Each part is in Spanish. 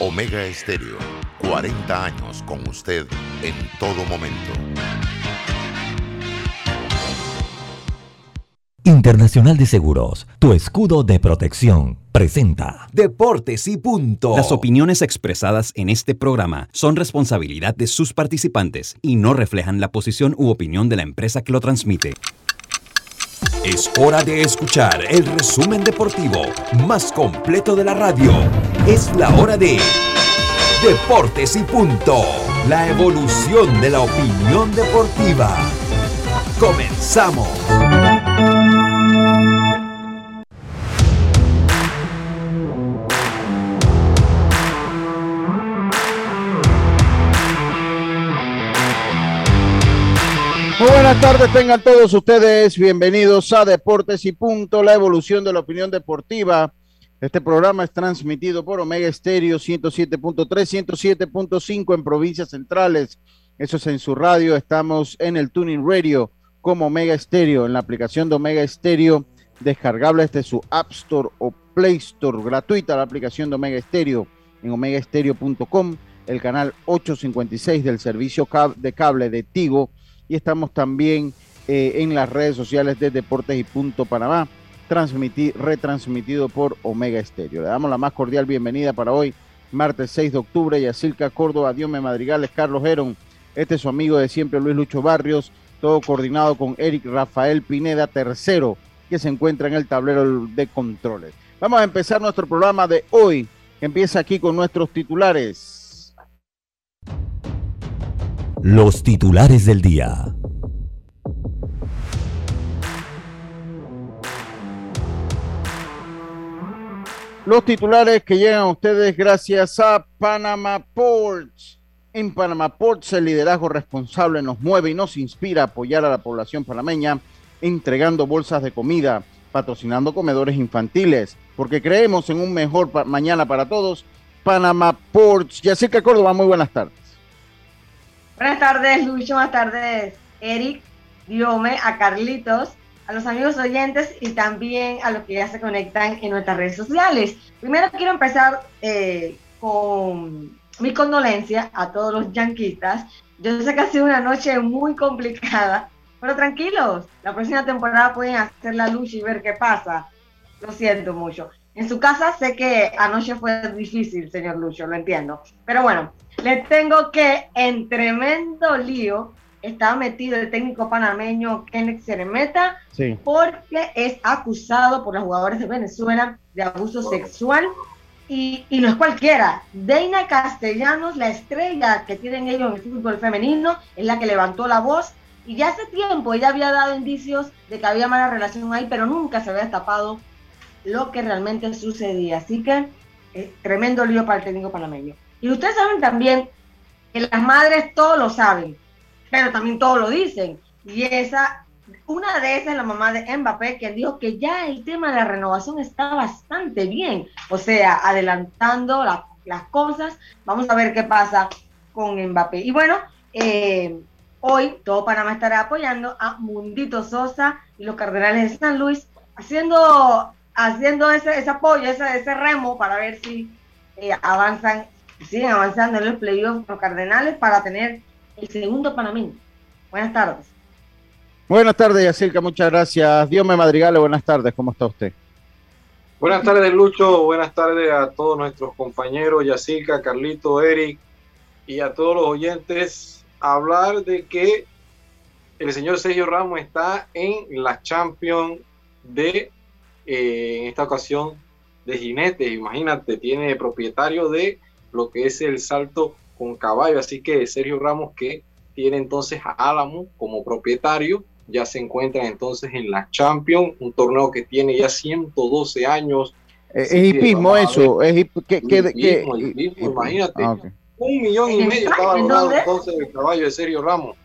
Omega Estéreo, 40 años con usted en todo momento. Internacional de Seguros, tu escudo de protección, presenta Deportes y punto. Las opiniones expresadas en este programa son responsabilidad de sus participantes y no reflejan la posición u opinión de la empresa que lo transmite. Es hora de escuchar el resumen deportivo más completo de la radio. Es la hora de Deportes y punto. La evolución de la opinión deportiva. Comenzamos. Muy buenas tardes, tengan todos ustedes bienvenidos a Deportes y Punto, la evolución de la opinión deportiva. Este programa es transmitido por Omega Estéreo 107.3, 107.5 en provincias centrales. Eso es en su radio. Estamos en el Tuning Radio como Omega Estéreo, en la aplicación de Omega Estéreo, descargable desde su App Store o Play Store, gratuita la aplicación de Omega Estéreo en omegaestereo.com, el canal 856 del servicio de cable de Tigo y estamos también eh, en las redes sociales de Deportes y Punto Panamá, retransmitido por Omega Estéreo. Le damos la más cordial bienvenida para hoy, martes 6 de octubre, Yacilca Córdoba, Diome Madrigales, Carlos Heron, este es su amigo de siempre, Luis Lucho Barrios, todo coordinado con Eric Rafael Pineda, tercero, que se encuentra en el tablero de controles. Vamos a empezar nuestro programa de hoy, que empieza aquí con nuestros titulares. Los titulares del día. Los titulares que llegan a ustedes gracias a Panama Ports. En Panama Ports el liderazgo responsable nos mueve y nos inspira a apoyar a la población panameña entregando bolsas de comida, patrocinando comedores infantiles, porque creemos en un mejor mañana para todos. Panama Ports. Yacica Córdoba, muy buenas tardes. Buenas tardes, Lucho. Buenas tardes, Eric, Diome, a Carlitos, a los amigos oyentes y también a los que ya se conectan en nuestras redes sociales. Primero quiero empezar eh, con mi condolencia a todos los yanquistas. Yo sé que ha sido una noche muy complicada, pero tranquilos, la próxima temporada pueden hacer la lucha y ver qué pasa. Lo siento mucho. En su casa sé que anoche fue difícil, señor Lucho, lo entiendo. Pero bueno, le tengo que en tremendo lío está metido el técnico panameño Kenneth Ceremeta porque es acusado por los jugadores de Venezuela de abuso sexual y, y, no es cualquiera. Deina Castellanos, la estrella que tienen ellos en el fútbol femenino, es la que levantó la voz y ya hace tiempo ella había dado indicios de que había mala relación ahí, pero nunca se había destapado lo que realmente sucedía. Así que eh, tremendo lío para el técnico panameño. Y ustedes saben también que las madres todo lo saben, pero también todo lo dicen. Y esa, una de esas es la mamá de Mbappé, que dijo que ya el tema de la renovación está bastante bien. O sea, adelantando las cosas. Vamos a ver qué pasa con Mbappé. Y bueno, eh, hoy todo Panamá estará apoyando a Mundito Sosa y los Cardenales de San Luis, haciendo haciendo ese, ese apoyo, ese, ese remo para ver si eh, avanzan, siguen avanzando en los playoffs los Cardenales para tener el segundo panameño. Buenas tardes. Buenas tardes, Yacirca, muchas gracias. Dios me madrigale, buenas tardes, ¿cómo está usted? Buenas tardes, Lucho. Buenas tardes a todos nuestros compañeros, Yacirca, Carlito, Eric y a todos los oyentes. Hablar de que el señor Sergio Ramos está en la Champions de eh, en esta ocasión de jinete, imagínate, tiene propietario de lo que es el salto con caballo, así que Sergio Ramos que tiene entonces a Álamo como propietario, ya se encuentra entonces en la Champions, un torneo que tiene ya 112 años. Eh, es hipismo eso, es que, imagínate, un millón y medio estaba valorado entonces el caballo de Sergio Ramos.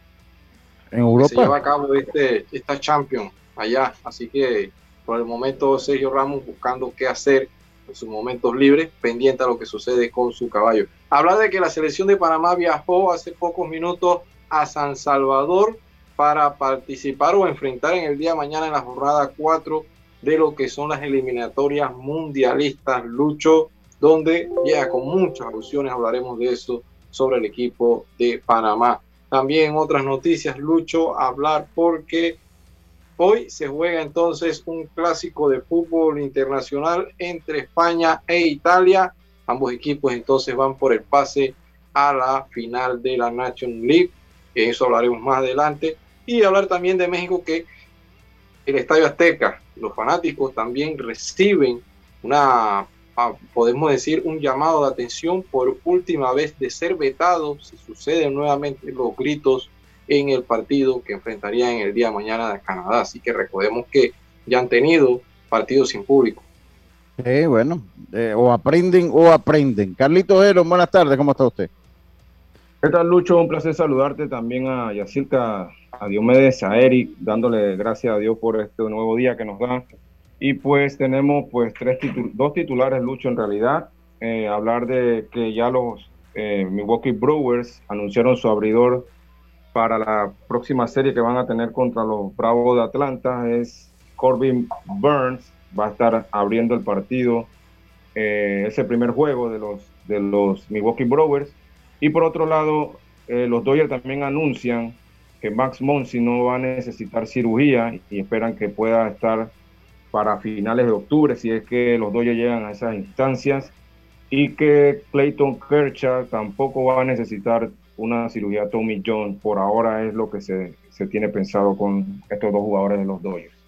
En Europa. Se lleva a cabo este, esta Champions allá, así que por el momento, Sergio Ramos buscando qué hacer en sus momentos libres, pendiente a lo que sucede con su caballo. Habla de que la selección de Panamá viajó hace pocos minutos a San Salvador para participar o enfrentar en el día de mañana en la jornada 4 de lo que son las eliminatorias mundialistas. Lucho, donde ya con muchas alusiones hablaremos de eso sobre el equipo de Panamá. También otras noticias, Lucho, hablar porque hoy se juega entonces un clásico de fútbol internacional entre España e Italia. Ambos equipos entonces van por el pase a la final de la National League. De eso hablaremos más adelante. Y hablar también de México que el Estadio Azteca, los fanáticos también reciben una, ah, podemos decir, un llamado de atención por última vez de ser vetado si suceden nuevamente los gritos en el partido que enfrentarían el día de mañana de Canadá. Así que recordemos que ya han tenido partidos sin público. Eh, bueno, eh, o aprenden o aprenden. Carlito Ero, buenas tardes, ¿cómo está usted? ¿Qué tal, Lucho? Un placer saludarte también a Yacirca, a Diomedes, a Eric, dándole gracias a Dios por este nuevo día que nos da. Y pues tenemos pues tres dos titulares, Lucho, en realidad. Eh, hablar de que ya los eh, Milwaukee Brewers anunciaron su abridor para la próxima serie que van a tener contra los Bravos de Atlanta. Es Corbin Burns, va a estar abriendo el partido. Eh, ese primer juego de los, de los Milwaukee Brewers y por otro lado, eh, los Dodgers también anuncian que Max Monsi no va a necesitar cirugía y esperan que pueda estar para finales de octubre, si es que los Dodgers llegan a esas instancias, y que Clayton Kershaw tampoco va a necesitar una cirugía Tommy John. Por ahora es lo que se, se tiene pensado con estos dos jugadores de los Dodgers.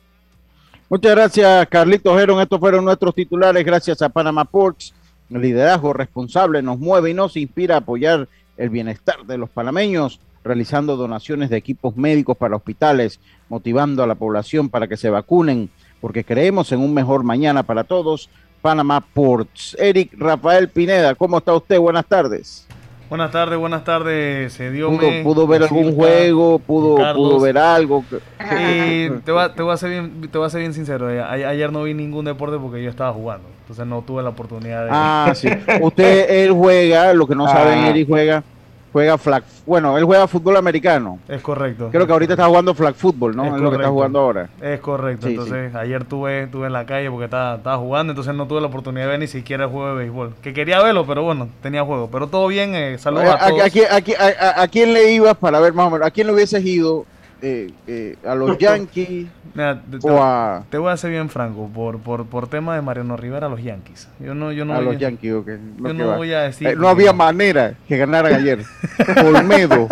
Muchas gracias, Carlitos Heron. Estos fueron nuestros titulares. Gracias a Panama Ports el liderazgo responsable nos mueve y nos inspira a apoyar el bienestar de los panameños, realizando donaciones de equipos médicos para hospitales, motivando a la población para que se vacunen, porque creemos en un mejor mañana para todos. Panamá Ports. Eric Rafael Pineda, ¿cómo está usted? Buenas tardes. Buenas tardes, buenas tardes. Se dio ¿Pudo, pudo ver algún juego? ¿Pudo, pudo ver algo? Y te voy, a, te, voy a ser bien, te voy a ser bien sincero. Eh, ayer no vi ningún deporte porque yo estaba jugando. Entonces no tuve la oportunidad de... Ah, sí. Usted, él juega, lo que no saben, ah. Eric juega juega flag, bueno, él juega fútbol americano. Es correcto. Creo que ahorita está jugando flag fútbol, ¿no? Es, lo que está jugando ahora. Es correcto. entonces, ayer tuve, tuve en la calle porque estaba, estaba, jugando, entonces no tuve la oportunidad de ver ni siquiera el juego de béisbol. Que quería verlo, pero bueno, tenía juego. Pero todo bien, eh, saludos a, todos. A, quién le ibas para ver más o menos? ¿A quién le hubieses ido? Eh, eh, a los Yankees te, o a... te, voy a ser bien franco por, por, por tema de Mariano Rivera a los Yankees. Yo no yo no a los Yankees okay. yo no voy a decir no había manera que ganaran ayer. Olmedo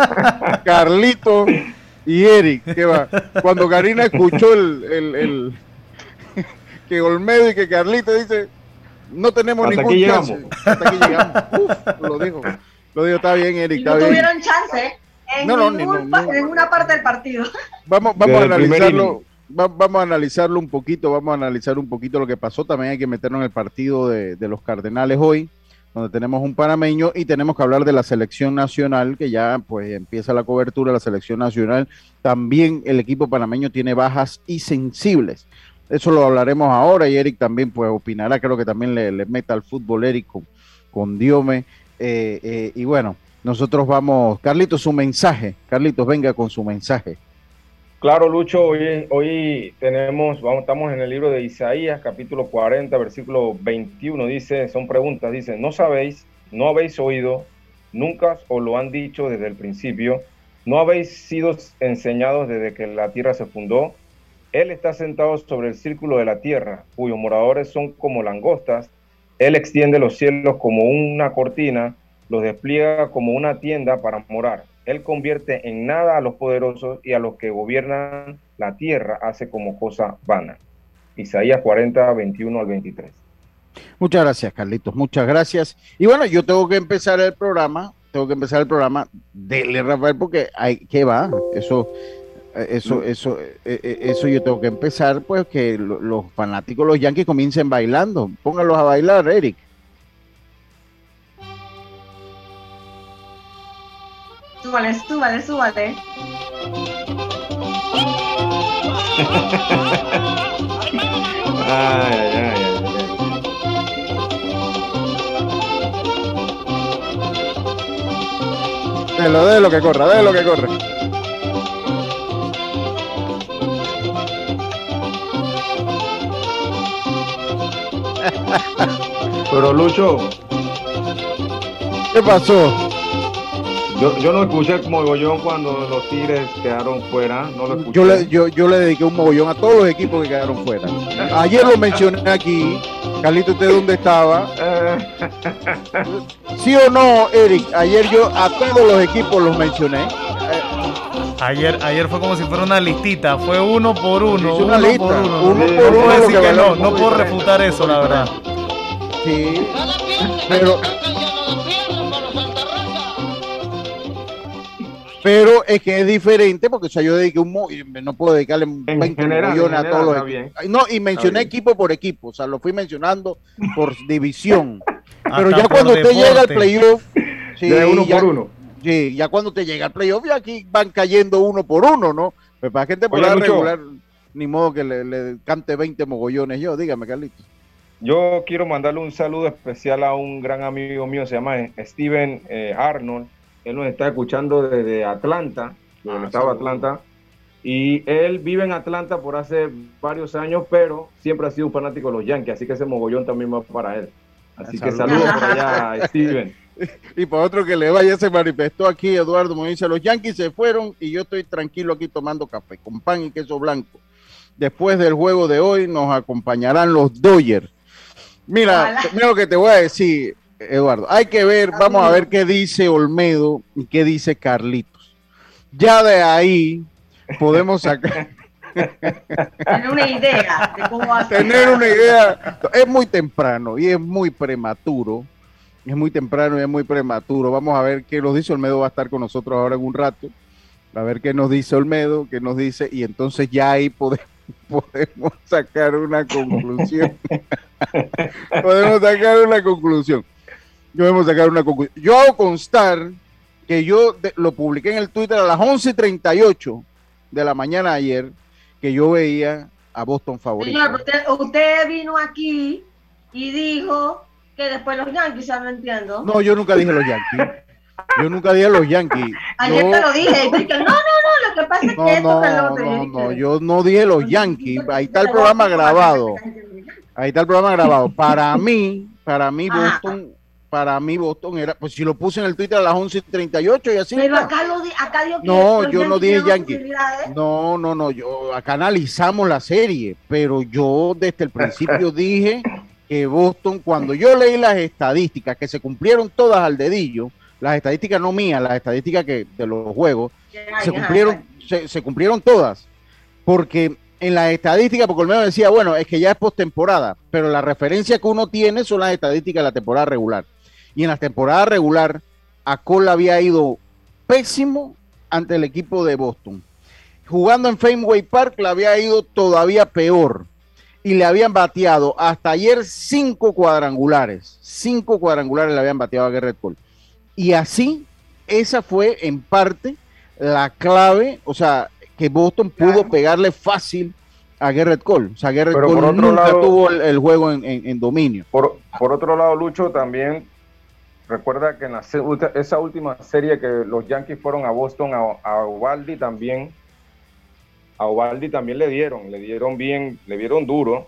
Carlito y Eric ¿qué va? cuando Karina escuchó el, el, el que Olmedo y que Carlito dice no tenemos Hasta ningún chance Hasta aquí llegamos. Uf, lo dijo lo dijo está bien Eric y no tuvieron chance en, no, ninguna parte del partido. Vamos, vamos a analizarlo. vamos a analizarlo un poquito, vamos a analizar un poquito lo que pasó. También hay que meternos en el partido de, de los Cardenales hoy, donde tenemos un panameño y tenemos que hablar de la selección nacional, que ya pues empieza la cobertura la selección nacional. También el equipo panameño tiene bajas y sensibles. Eso lo hablaremos ahora y Eric también pues opinará, creo que también le, le meta al fútbol Eric con, Diome. Eh, eh, y bueno, nosotros vamos, Carlitos, su mensaje. Carlitos, venga con su mensaje. Claro, Lucho, hoy, hoy tenemos, vamos, estamos en el libro de Isaías, capítulo 40, versículo 21, dice, son preguntas, dice, no sabéis, no habéis oído, nunca os lo han dicho desde el principio, no habéis sido enseñados desde que la tierra se fundó, Él está sentado sobre el círculo de la tierra, cuyos moradores son como langostas, Él extiende los cielos como una cortina, los despliega como una tienda para morar. Él convierte en nada a los poderosos y a los que gobiernan la tierra hace como cosa vana. Isaías 40, 21 al 23. Muchas gracias, Carlitos. Muchas gracias. Y bueno, yo tengo que empezar el programa. Tengo que empezar el programa. Dele, Rafael, porque hay que va. Eso, eso, eso, eh, eh, eso yo tengo que empezar, pues que los fanáticos, los Yankees comiencen bailando. Póngalos a bailar, Eric. Súbale, súbale, súbale. ay, ay, ay, délo que corra, délo que corre. Pero Lucho. ¿Qué pasó? Yo, yo no escuché el mogollón cuando los Tigres quedaron fuera. No lo escuché. Yo le, yo, yo le dediqué un mogollón a todos los equipos que quedaron fuera. Ayer lo mencioné aquí. Carlito, ¿usted dónde estaba? Eh, ¿Sí o no, Eric? Ayer yo a todos los equipos los mencioné. Ayer, ayer fue como si fuera una listita, fue uno por uno. Hice una uno lista, por uno. uno Sí, por no uno puedo lo decir que que no, no puedo refutar eso, la verdad. Sí. Pero, pero es que es diferente porque o sea, yo dediqué un no puedo dedicarle 20 general, millones a todos los equipos. No, y mencioné equipo por equipo, o sea, lo fui mencionando por división. Pero Hasta ya cuando usted llega al playoff, sí, de uno ya, por uno. sí, ya cuando te llega al playoff, ya aquí van cayendo uno por uno, ¿no? Pues para que temporada Lucho. regular, ni modo que le, le cante 20 mogollones yo, dígame, Carlitos. Yo quiero mandarle un saludo especial a un gran amigo mío, se llama Steven eh, Arnold. Él nos está escuchando desde Atlanta, el Ah, saludos. Atlanta. Y él vive en Atlanta por hace varios años, pero siempre ha sido un fanático de los Yankees, así que ese mogollón también va para él. Así que Saludos. por allá, Steven. Y para otro que le vaya, se manifestó aquí Eduardo me dice, los Yankees se fueron y yo estoy tranquilo aquí tomando café con pan y queso blanco. Después del juego de hoy nos acompañarán los Dodgers. Mira, mira lo que te voy a decir, Eduardo. Hay que ver, vamos a ver qué dice Olmedo y qué dice Carlitos. Ya de ahí podemos sacar, Tener una idea de cómo va a ser. tener una idea. Es muy temprano y es muy prematuro. Es muy temprano y es muy prematuro. Vamos a ver qué nos dice Olmedo. Va a estar con nosotros ahora en un rato. A ver qué nos dice Olmedo, qué nos dice. Y entonces ya ahí podemos, podemos sacar una conclusión. podemos sacar una conclusión. Podemos sacar una conclusión. Yo hago constar que yo de- lo publiqué en el Twitter a las 11.38 de la mañana ayer, que yo veía a Boston favorito. Señor, usted, usted vino aquí y dijo que después los Yankees, ya no entiendo. No, yo nunca dije los Yankees. Yo nunca dije los Yankees. Ayer Yo- te lo dije. dices, no, no, no, lo que pasa es No, que esto no, que no, no, yo dije, yo no dije los Yankees. Ahí está el programa grabado. Ahí está el programa grabado. Para mí, para mí. Boston, para mí Boston era, pues si lo puse en el Twitter a las 11.38 y así. Pero está. acá, lo di, acá No, yo no dije Yankee. No, no, no, yo acá analizamos la serie, pero yo desde el principio dije que Boston, cuando yo leí las estadísticas, que se cumplieron todas al dedillo, las estadísticas no mías, las estadísticas que de los juegos, se cumplieron, se, se cumplieron todas. Porque en las estadísticas, porque Olmedo decía, bueno, es que ya es postemporada, pero la referencia que uno tiene son las estadísticas de la temporada regular. Y en la temporada regular, a Cole había ido pésimo ante el equipo de Boston. Jugando en Fenway Park le había ido todavía peor. Y le habían bateado hasta ayer cinco cuadrangulares. Cinco cuadrangulares le habían bateado a Garrett Cole. Y así, esa fue en parte la clave, o sea, que Boston pudo Claro. pegarle fácil a Garrett Cole. O sea, Garrett Pero Cole nunca lado- tuvo el, el juego en, en- en dominio. Por, por otro lado, Lucho, también recuerda que en la esa última serie que los Yankees fueron a Boston, a, a Ovaldi también, a Ovaldi también le dieron, le dieron bien, le dieron duro.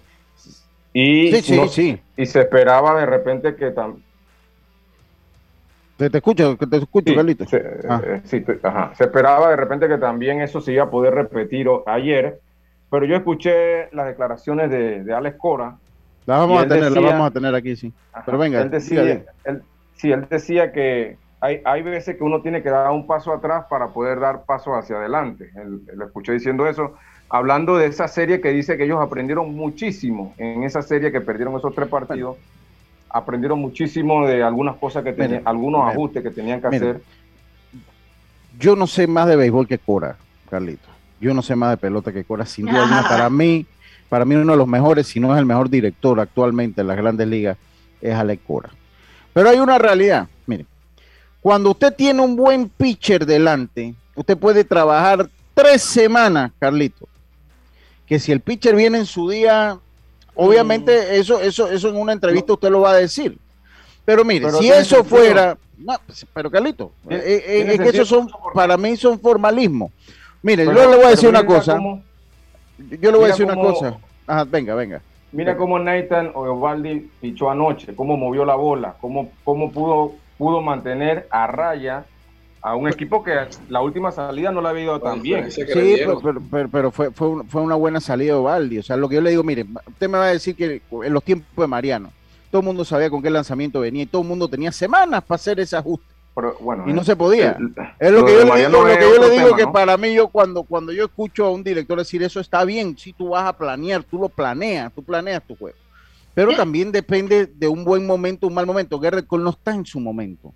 Y, Sí, sí, no- sí. y se esperaba de repente que también... Te, escucho, que te escucho, Carlitos. se, Ah. eh, sí, ajá. Se esperaba de repente que también eso se iba a poder repetir ayer, pero yo escuché las declaraciones de, de Alex Cora, La vamos a tener, la decía- vamos a tener aquí, sí. Ajá. Pero venga, él decía, él- sí, él decía que hay, hay veces que uno tiene que dar un paso atrás para poder dar paso hacia adelante. Lo escuché diciendo eso, hablando de esa serie que dice que ellos aprendieron muchísimo en esa serie que perdieron esos tres partidos. Aprendieron muchísimo de algunas cosas que tenían, Mira, algunos mira, ajustes que tenían que mira. hacer. Yo no sé más de béisbol que Cora, Carlito. Yo no sé más de pelota que Cora, sin duda alguna. Para mí, para mí uno de los mejores, si no es el mejor director actualmente en las grandes ligas, es Alex Cora. Pero hay una realidad, mire, cuando usted tiene un buen pitcher delante, usted puede trabajar tres semanas, Carlito. Que si el pitcher viene en su día, obviamente eso, eso, eso en una entrevista usted lo va a decir. Pero mire, Pero si eso sentido. fuera, no, pues, pero Carlito, eh, eh, es que esos son, para mí son formalismo. Mire, Pero- yo le voy a decir una cosa, yo le voy a decir una cosa. Ajá, venga, venga. Mira cómo Nathan Ovaldi pichó anoche, cómo movió la bola, cómo, cómo pudo, pudo mantener a raya a un equipo que la última salida no la ha habido tan bien. Sí, pero, pero, fue, fue, fue, una buena salida de Ovaldi. O sea, lo que yo le digo, mire, usted me va a decir que en los tiempos de Mariano, todo el mundo sabía con qué lanzamiento venía y todo el mundo tenía semanas para hacer ese ajuste. Bueno, y no se podía. es lo que yo le digo, lo que yo le digo que para mí yo cuando, cuando yo escucho a un director decir eso está bien, si tú vas a planear, tú lo planeas, tú planeas tu juego. Pero también depende de un buen momento, un mal momento. Guerrero no está en su momento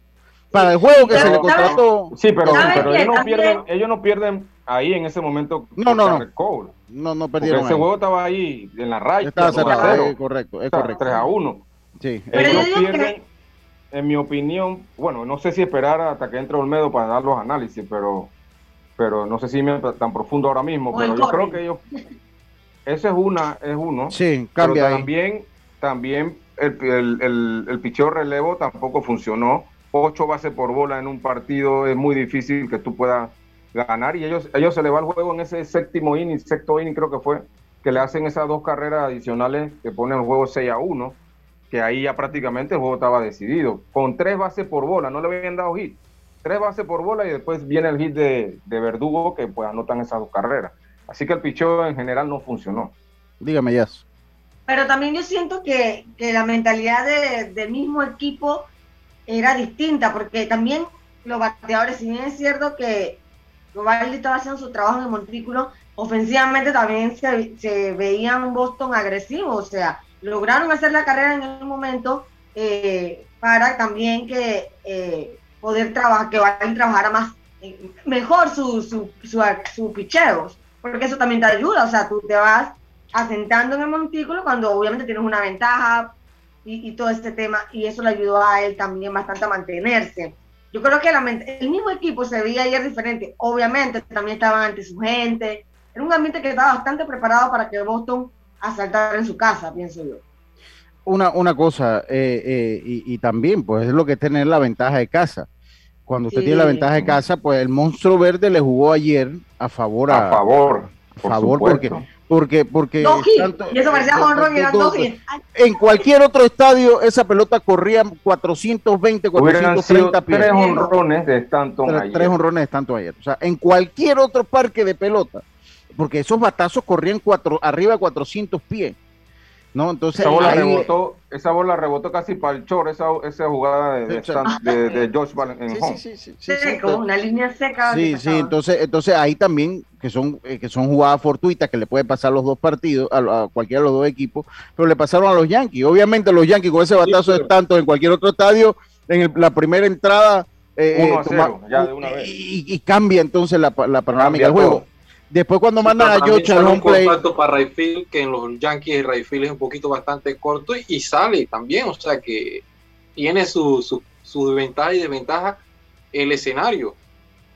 para el juego que se le contrató. Sí, pero, ellos, no pierden, ellos no pierden ahí en ese momento. No, no, no. No, no perdieron. ese juego estaba ahí en la raya. Estaba cerrado, es correcto, es correcto. 3 a 1. Sí. Ellos pierden, en mi opinión, bueno, no sé si esperar hasta que entre Olmedo para dar los análisis, pero pero no sé si me tan profundo ahora mismo, pero yo creo que ellos ese es una es uno. Sí, cambia pero también también el, el, el, el picheo relevo tampoco funcionó. Ocho bases por bola en un partido es muy difícil que tú puedas ganar y ellos, ellos se le va el juego en ese séptimo inning, sexto inning creo que fue, que le hacen esas dos carreras adicionales que ponen el juego 6 a 1, que ahí ya prácticamente el juego estaba decidido, con tres bases por bola, no le habían dado hit, tres bases por bola y después viene el hit de, Verdugo que pues anotan esas dos carreras. Así que el picheo en general no funcionó. Dígame, ya. Pero también yo siento que, la mentalidad del mismo equipo era distinta, porque también los bateadores, si bien es cierto que Govaldi estaba haciendo su trabajo en el montículo, ofensivamente también se, se veían Boston agresivos, o sea, lograron hacer la carrera en el momento eh, para también que eh, poder trabajar, que Govaldi trabajara más, eh, mejor sus su, su, su picheos, porque eso también te ayuda, o sea, tú te vas asentando en el montículo cuando obviamente tienes una ventaja y, todo este tema, y eso le ayudó a él también bastante a mantenerse. Yo creo que el mismo equipo se veía ayer diferente. Obviamente, también estaban ante su gente. Era un ambiente que estaba bastante preparado para que Boston asaltara en su casa, pienso yo. Una, una cosa, eh, eh, y, también, pues es lo que es tener la ventaja de casa. Cuando usted tiene la ventaja de casa, pues el monstruo verde le jugó ayer a favor. A, a favor. A favor, porque porque porque y eso parecía en cualquier otro estadio esa pelota corría 420 430 pies tres honrones de tres, ayer. tres honrones de Stanton ayer o sea en cualquier otro parque de pelota porque esos batazos corrían cuatro arriba de 400 pies ¿no? Entonces, esa bola, rebotó, esa bola rebotó casi para el chor, esa, esa jugada de, de, de, Josh en sí, home. Sí, sí, sí, sí, como una línea seca. Sí, sí, entonces, entonces ahí también, que son, eh, que son jugadas fortuitas que le puede pasar a los dos partidos, a, cualquiera de los dos equipos, pero le pasaron a los Yankees. Obviamente los Yankees con ese batazo de tanto en cualquier otro estadio, en la primera entrada, eh, a 0, ya de una vez. Y, cambia entonces la, la panorámica del juego. Después cuando mandan a George al home play. para Rayfield, que en los Yankees Rayfield es un poquito bastante corto y, sale también, o sea que tiene su, su, su ventaja y desventaja el escenario.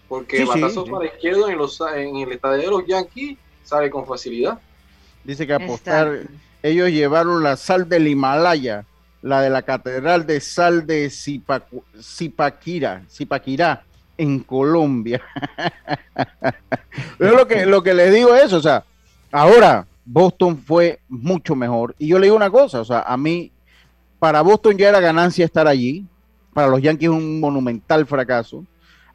Porque el batazo para izquierdo en, los, en el estadio de los Yankees sale con facilidad. Dice que apostar, ellos llevaron la sal del Himalaya, la de la catedral de sal de Zipaquira, Zipaquirá en Colombia. Yo lo que, lo que les digo es, o sea, ahora Boston fue mucho mejor. Y yo le digo una cosa, o sea, a mí, para Boston ya era ganancia estar allí, para los Yankees un monumental fracaso,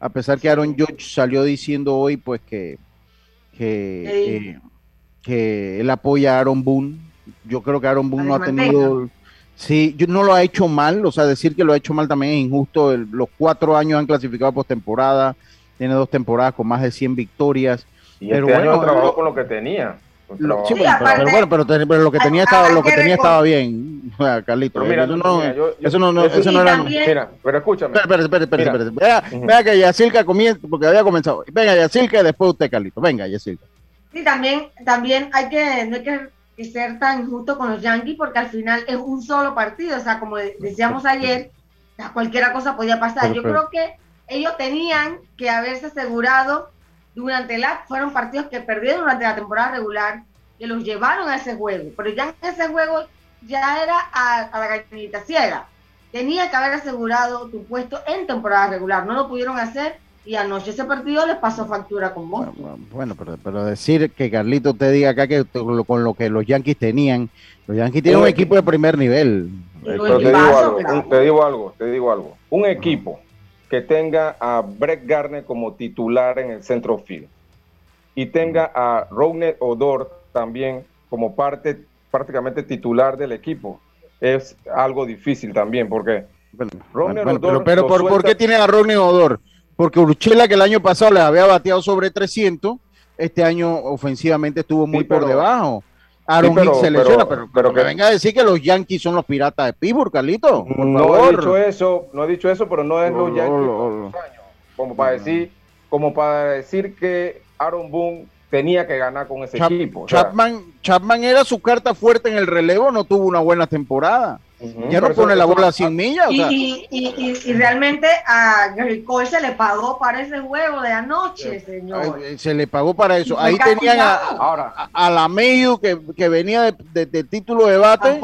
a pesar que Aaron George salió diciendo hoy, pues, que, que, eh, que él apoya a Aaron Boone. Yo creo que Aaron Boone no ha tenido Sí, yo no lo ha hecho mal, o sea, decir que lo ha hecho mal también es injusto. los cuatro años han clasificado postemporada, tiene dos temporadas con más de 100 victorias. Y pero este bueno, trabajó con lo que tenía. sí, pero, bueno, pero, lo que tenía estaba, lo que tenía estaba bien, Carlito. mira, eso no, eso no, eso no era. Mira, pero escúchame. Espera, espera, espera, espera. Vea, vea, que Yacilca comienza, porque había comenzado. Venga, Yacilca y después usted, Carlito. Venga, Yacilca. Sí, también, también hay que, no hay que y ser tan injusto con los Yankees porque al final es un solo partido. O sea, como decíamos ayer, cualquier cosa podía pasar. Yo creo que ellos tenían que haberse asegurado durante la, fueron partidos que perdieron durante la temporada regular, que los llevaron a ese juego. Pero ya en ese juego ya era a, la gallinita ciega. Tenía que haber asegurado tu puesto en temporada regular. No lo pudieron hacer y anoche ese partido les pasó factura con vos. Bueno, pero, pero, decir que Carlito te diga acá que con lo que los Yankees tenían, los Yankees tienen un equipo de primer nivel. te, digo algo, te digo algo, te digo algo. Un equipo que tenga a Brett Garner como titular en el centro field y tenga a Ronald Odor también como parte prácticamente titular del equipo es algo difícil también porque pero, pero ¿por, qué tiene a Ronald Odor? Porque Urchela que el año pasado le había bateado sobre 300, este año ofensivamente estuvo muy por debajo. Aaron Hicks se lesiona, pero, pero, que venga a decir que los Yankees son los piratas de Pittsburgh, Carlito. no he dicho eso, no he dicho eso, pero no es los Yankees como para decir, como para decir que Aaron Boone tenía que ganar con ese equipo. Chapman, Chapman era su carta fuerte en el relevo, no tuvo una buena temporada ya no pone la bola sin millas. Y, y, realmente a Gary Cole se le pagó para ese juego de anoche, señor. Se le pagó para eso. Ahí tenían a, ahora, a, la Meyu que, que, venía de, de, título de bate.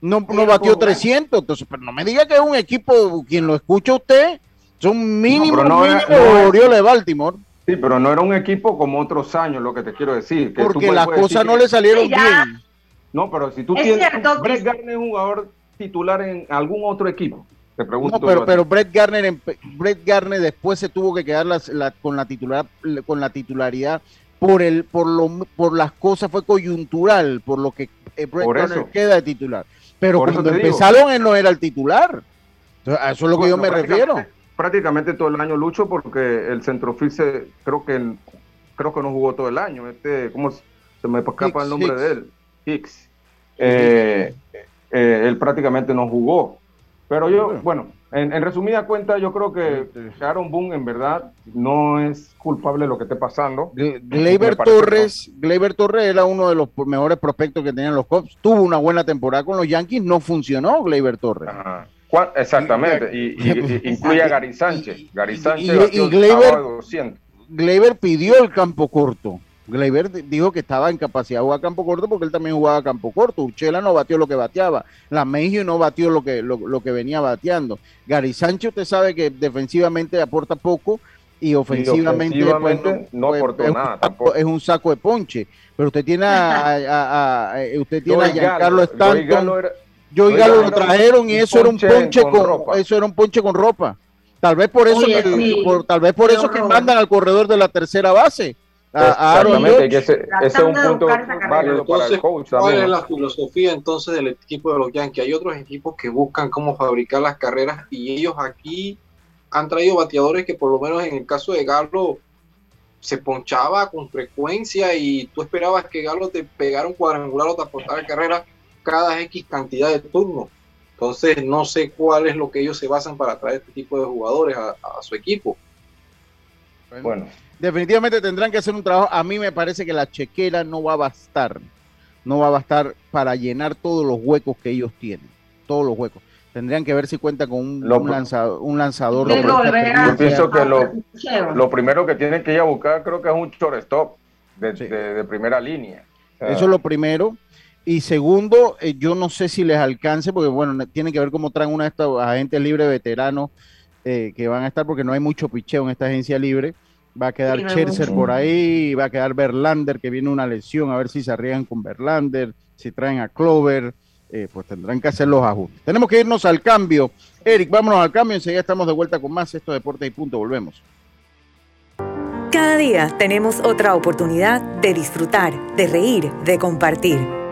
No, no batió 300. Entonces, pero no me diga que es un equipo, quien lo escucha usted, son mínimo, no, mínimo de Baltimore. Sí, pero no era un equipo como otros años, lo que te quiero decir. Porque las cosas no le salieron bien. No, pero si tú tienes. Brett Garner es un jugador titular en algún otro equipo? Te pregunto. No, pero, pero Brett Garner, Brett Garner después se tuvo que quedar con la titular, con la titularidad por el, por lo, por las cosas fue coyuntural, por lo que eh, Brett Garner queda de titular. Pero cuando empezaron él no era el titular. a eso es lo que yo me refiero. Prácticamente todo el año lucho porque el centrofil se, creo que creo que no jugó todo el año. Este, ¿cómo se me escapa el nombre de él? Hicks. Eh, eh, él prácticamente no jugó. Pero yo, bueno, en, resumida cuenta, yo creo que Aaron Boone en verdad no es culpable de lo que esté pasando. Gleyber Torres, Gleyber Torres era uno de los mejores prospectos que tenían los Cubs. Tuvo una buena temporada con los Yankees, no funcionó Gleyber Torres. Exactamente, y, incluye a Gary Sánchez. Gary Sánchez y, Gleyber pidió el campo corto. Gleyber dijo que estaba en capacidad de jugar campo corto porque él también jugaba campo corto. Uchela no batió lo que bateaba. La Mejio no batió lo que, lo, que venía bateando. Gary Sánchez, usted sabe que defensivamente aporta poco y ofensivamente, pues, no, pues, aportó nada. tampoco. es un saco de ponche. Pero usted tiene a, usted tiene a Giancarlo Stanton. Yo Galo lo trajeron y eso era un ponche con, eso era un ponche con ropa. Tal vez por eso, tal vez por eso que mandan al corredor de la tercera base Exactamente, ese, es un punto válido para el coach ¿Cuál es la filosofía entonces del equipo de los Yankees? Hay otros equipos que buscan cómo fabricar las carreras y ellos aquí han traído bateadores que por lo menos en el caso de Galo se ponchaba con frecuencia y tú esperabas que Galo te pegara un cuadrangular o te aportara carrera cada X cantidad de turnos. Entonces no sé cuál es lo que ellos se basan para traer este tipo de jugadores a, a su equipo. Bueno definitivamente tendrán que hacer un trabajo. A mí me parece que la chequera no va a bastar, no va a bastar para llenar todos los huecos que ellos tienen, todos los huecos. Tendrían que ver si cuenta con un, lanzador. Un lanzador yo pienso que lo, primero que tienen que ir a buscar creo que es un shortstop de, de, primera línea. Eso es lo primero. Y segundo, eh, yo no sé si les alcance, porque bueno, tiene que ver cómo traen una de estos agentes libres veteranos eh, que van a estar, porque no hay mucho picheo en esta agencia libre Va a quedar Cherser por ahí, va a quedar Verlander, que viene una lesión, a ver si se arriesgan con Verlander, si traen a Clover, eh, pues tendrán que hacer los ajustes. Tenemos que irnos al cambio. Eric, vámonos al cambio, enseguida estamos de vuelta con más Esto Deportes y Punto, volvemos. Cada día tenemos otra oportunidad de disfrutar, de reír, de compartir.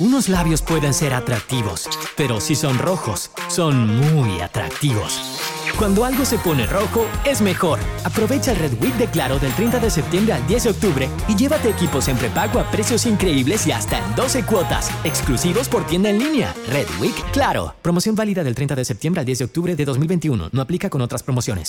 Unos labios pueden ser atractivos, pero si son rojos, son muy atractivos. Cuando algo se pone rojo, es mejor. Aprovecha el Red Week de Claro del 30 de septiembre al 10 de octubre y llévate equipos en prepago a precios increíbles y hasta en 12 cuotas, exclusivos por tienda en línea. Red Week Claro. Promoción válida del 30 de septiembre al 10 de octubre de 2021. No aplica con otras promociones.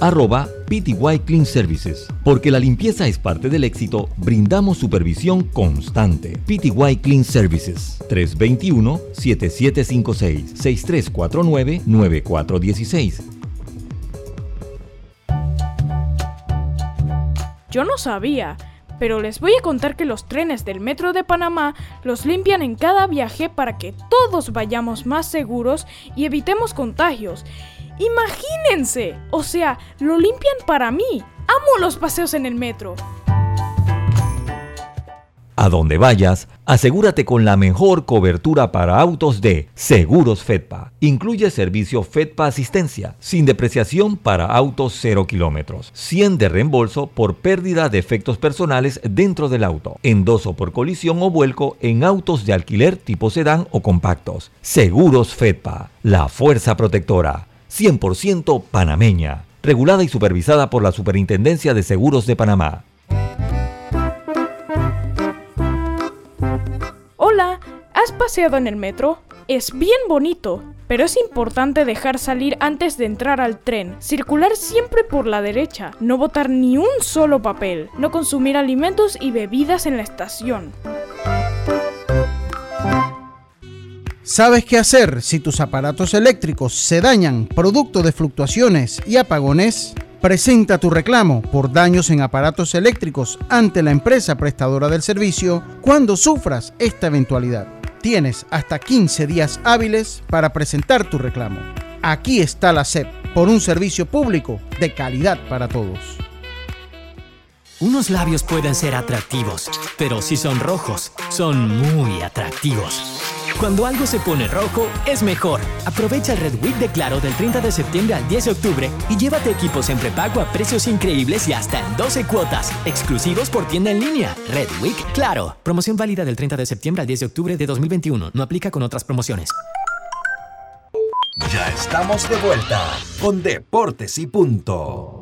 arroba PTY Clean Services. Porque la limpieza es parte del éxito, brindamos supervisión constante. PTY Clean Services 321-7756-6349-9416. Yo no sabía, pero les voy a contar que los trenes del Metro de Panamá los limpian en cada viaje para que todos vayamos más seguros y evitemos contagios. Imagínense, o sea, lo limpian para mí. Amo los paseos en el metro. A donde vayas, asegúrate con la mejor cobertura para autos de Seguros Fedpa. Incluye servicio Fedpa Asistencia, sin depreciación para autos 0 kilómetros, 100 de reembolso por pérdida de efectos personales dentro del auto, endoso por colisión o vuelco en autos de alquiler tipo sedán o compactos. Seguros Fedpa, la fuerza protectora, 100% panameña, regulada y supervisada por la Superintendencia de Seguros de Panamá. Hola, ¿has paseado en el metro? Es bien bonito, pero es importante dejar salir antes de entrar al tren, circular siempre por la derecha, no botar ni un solo papel, no consumir alimentos y bebidas en la estación. ¿Sabes qué hacer si tus aparatos eléctricos se dañan producto de fluctuaciones y apagones? Presenta tu reclamo por daños en aparatos eléctricos ante la empresa prestadora del servicio cuando sufras esta eventualidad. Tienes hasta 15 días hábiles para presentar tu reclamo. Aquí está la SEP por un servicio público de calidad para todos. Unos labios pueden ser atractivos, pero si son rojos, son muy atractivos. Cuando algo se pone rojo, es mejor. Aprovecha el Red Week de Claro del 30 de septiembre al 10 de octubre y llévate equipos en prepago a precios increíbles y hasta en 12 cuotas, exclusivos por tienda en línea. Red Week Claro. Promoción válida del 30 de septiembre al 10 de octubre de 2021. No aplica con otras promociones. Ya estamos de vuelta con Deportes y Punto.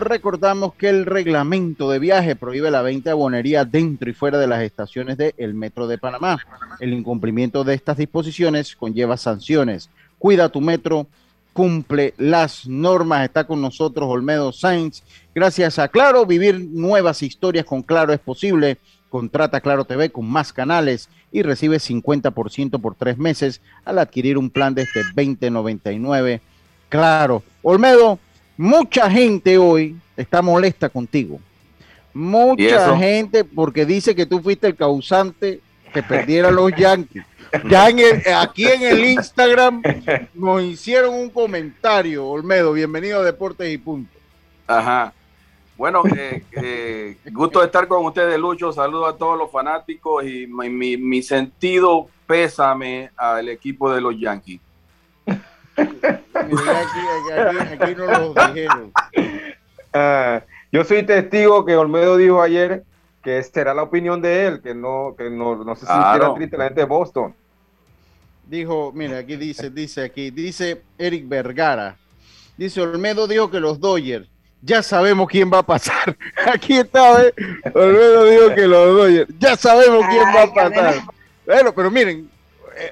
Recordamos que el reglamento de viaje prohíbe la venta de bonería dentro y fuera de las estaciones del Metro de Panamá. El incumplimiento de estas disposiciones conlleva sanciones. Cuida tu metro, cumple las normas. Está con nosotros Olmedo Sainz. Gracias a Claro, vivir nuevas historias con Claro es posible. Contrata Claro TV con más canales y recibe 50% por tres meses al adquirir un plan desde 2099. Claro. Olmedo, Mucha gente hoy está molesta contigo. Mucha gente porque dice que tú fuiste el causante que perdieran los Yankees. Ya en aquí en el Instagram nos hicieron un comentario, Olmedo, bienvenido a Deportes y Punto. Ajá. Bueno, eh, eh, gusto de estar con ustedes, Lucho. Saludo a todos los fanáticos y mi, mi, sentido pésame al equipo de los Yankees. Aquí, no lo dijeron. Ah, yo soy testigo que Olmedo dijo ayer que será la opinión de él, que no, que no, no se sintiera triste la gente de Boston. Dijo, mira, aquí dice, dice aquí, dice Eric Vergara. Dice Olmedo dijo que los Dodgers ya sabemos quién va a pasar. Aquí está, ¿eh? Olmedo dijo que los Dodgers, ya sabemos quién va a pasar. Bueno, pero miren,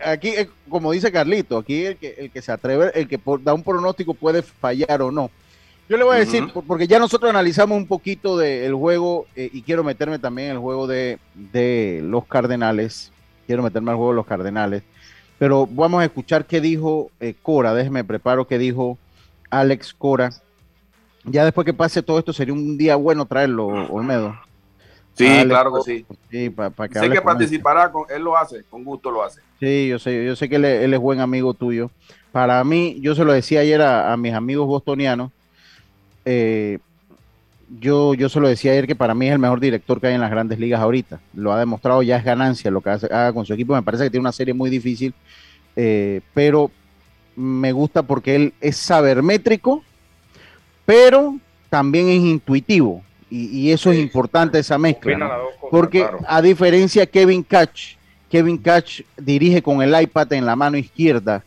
aquí, como dice Carlito, aquí el que, el que se atreve, el que da un pronóstico puede fallar o no. Yo le voy a decir, porque ya nosotros analizamos un poquito del juego eh, y quiero meterme también en el juego de, de, los Cardenales. Quiero meterme al juego de los Cardenales. Pero vamos a escuchar qué dijo eh, Cora. Déjeme preparo qué dijo Alex Cora ya después que pase todo esto, sería un día bueno traerlo, Olmedo. Sí, claro que sí. sí que sé que participará, con, él lo hace, con gusto lo hace. Sí, yo sé, yo sé que él, es buen amigo tuyo. Para mí, yo se lo decía ayer a, mis amigos bostonianos, eh, yo, yo se lo decía ayer que para mí es el mejor director que hay en las grandes ligas ahorita. Lo ha demostrado, ya es ganancia lo que haga con su equipo. Me parece que tiene una serie muy difícil, eh, pero me gusta porque él es sabermétrico pero también es intuitivo. Y, eso es importante, esa mezcla. Porque a diferencia de Kevin Catch, Kevin Catch dirige con el iPad en la mano izquierda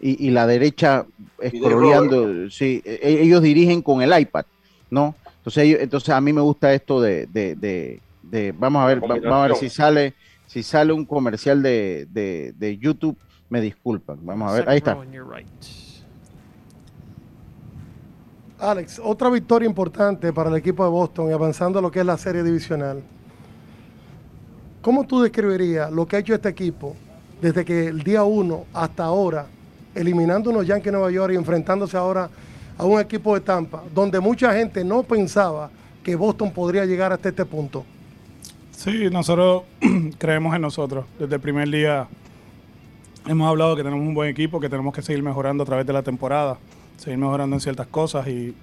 y, la derecha scrolleando. Sí, e, e, ellos dirigen con el iPad, ¿no? Entonces, entonces a mí me gusta esto de, de, vamos a ver, vamos a ver si sale, si sale un comercial de, de YouTube, me disculpan. Vamos a ver, ahí está. Alex, otra victoria importante para el equipo de Boston y avanzando a lo que es la serie divisional. ¿Cómo tú describirías lo que ha hecho este equipo desde que el día 1 hasta ahora, eliminando unos Yankees de Nueva York y enfrentándose ahora a un equipo de Tampa, donde mucha gente no pensaba que Boston podría llegar hasta este punto? Sí, nosotros creemos en nosotros. Desde el primer día hemos hablado que tenemos un buen equipo, que tenemos que seguir mejorando a través de la temporada seguir mejorando en ciertas cosas y,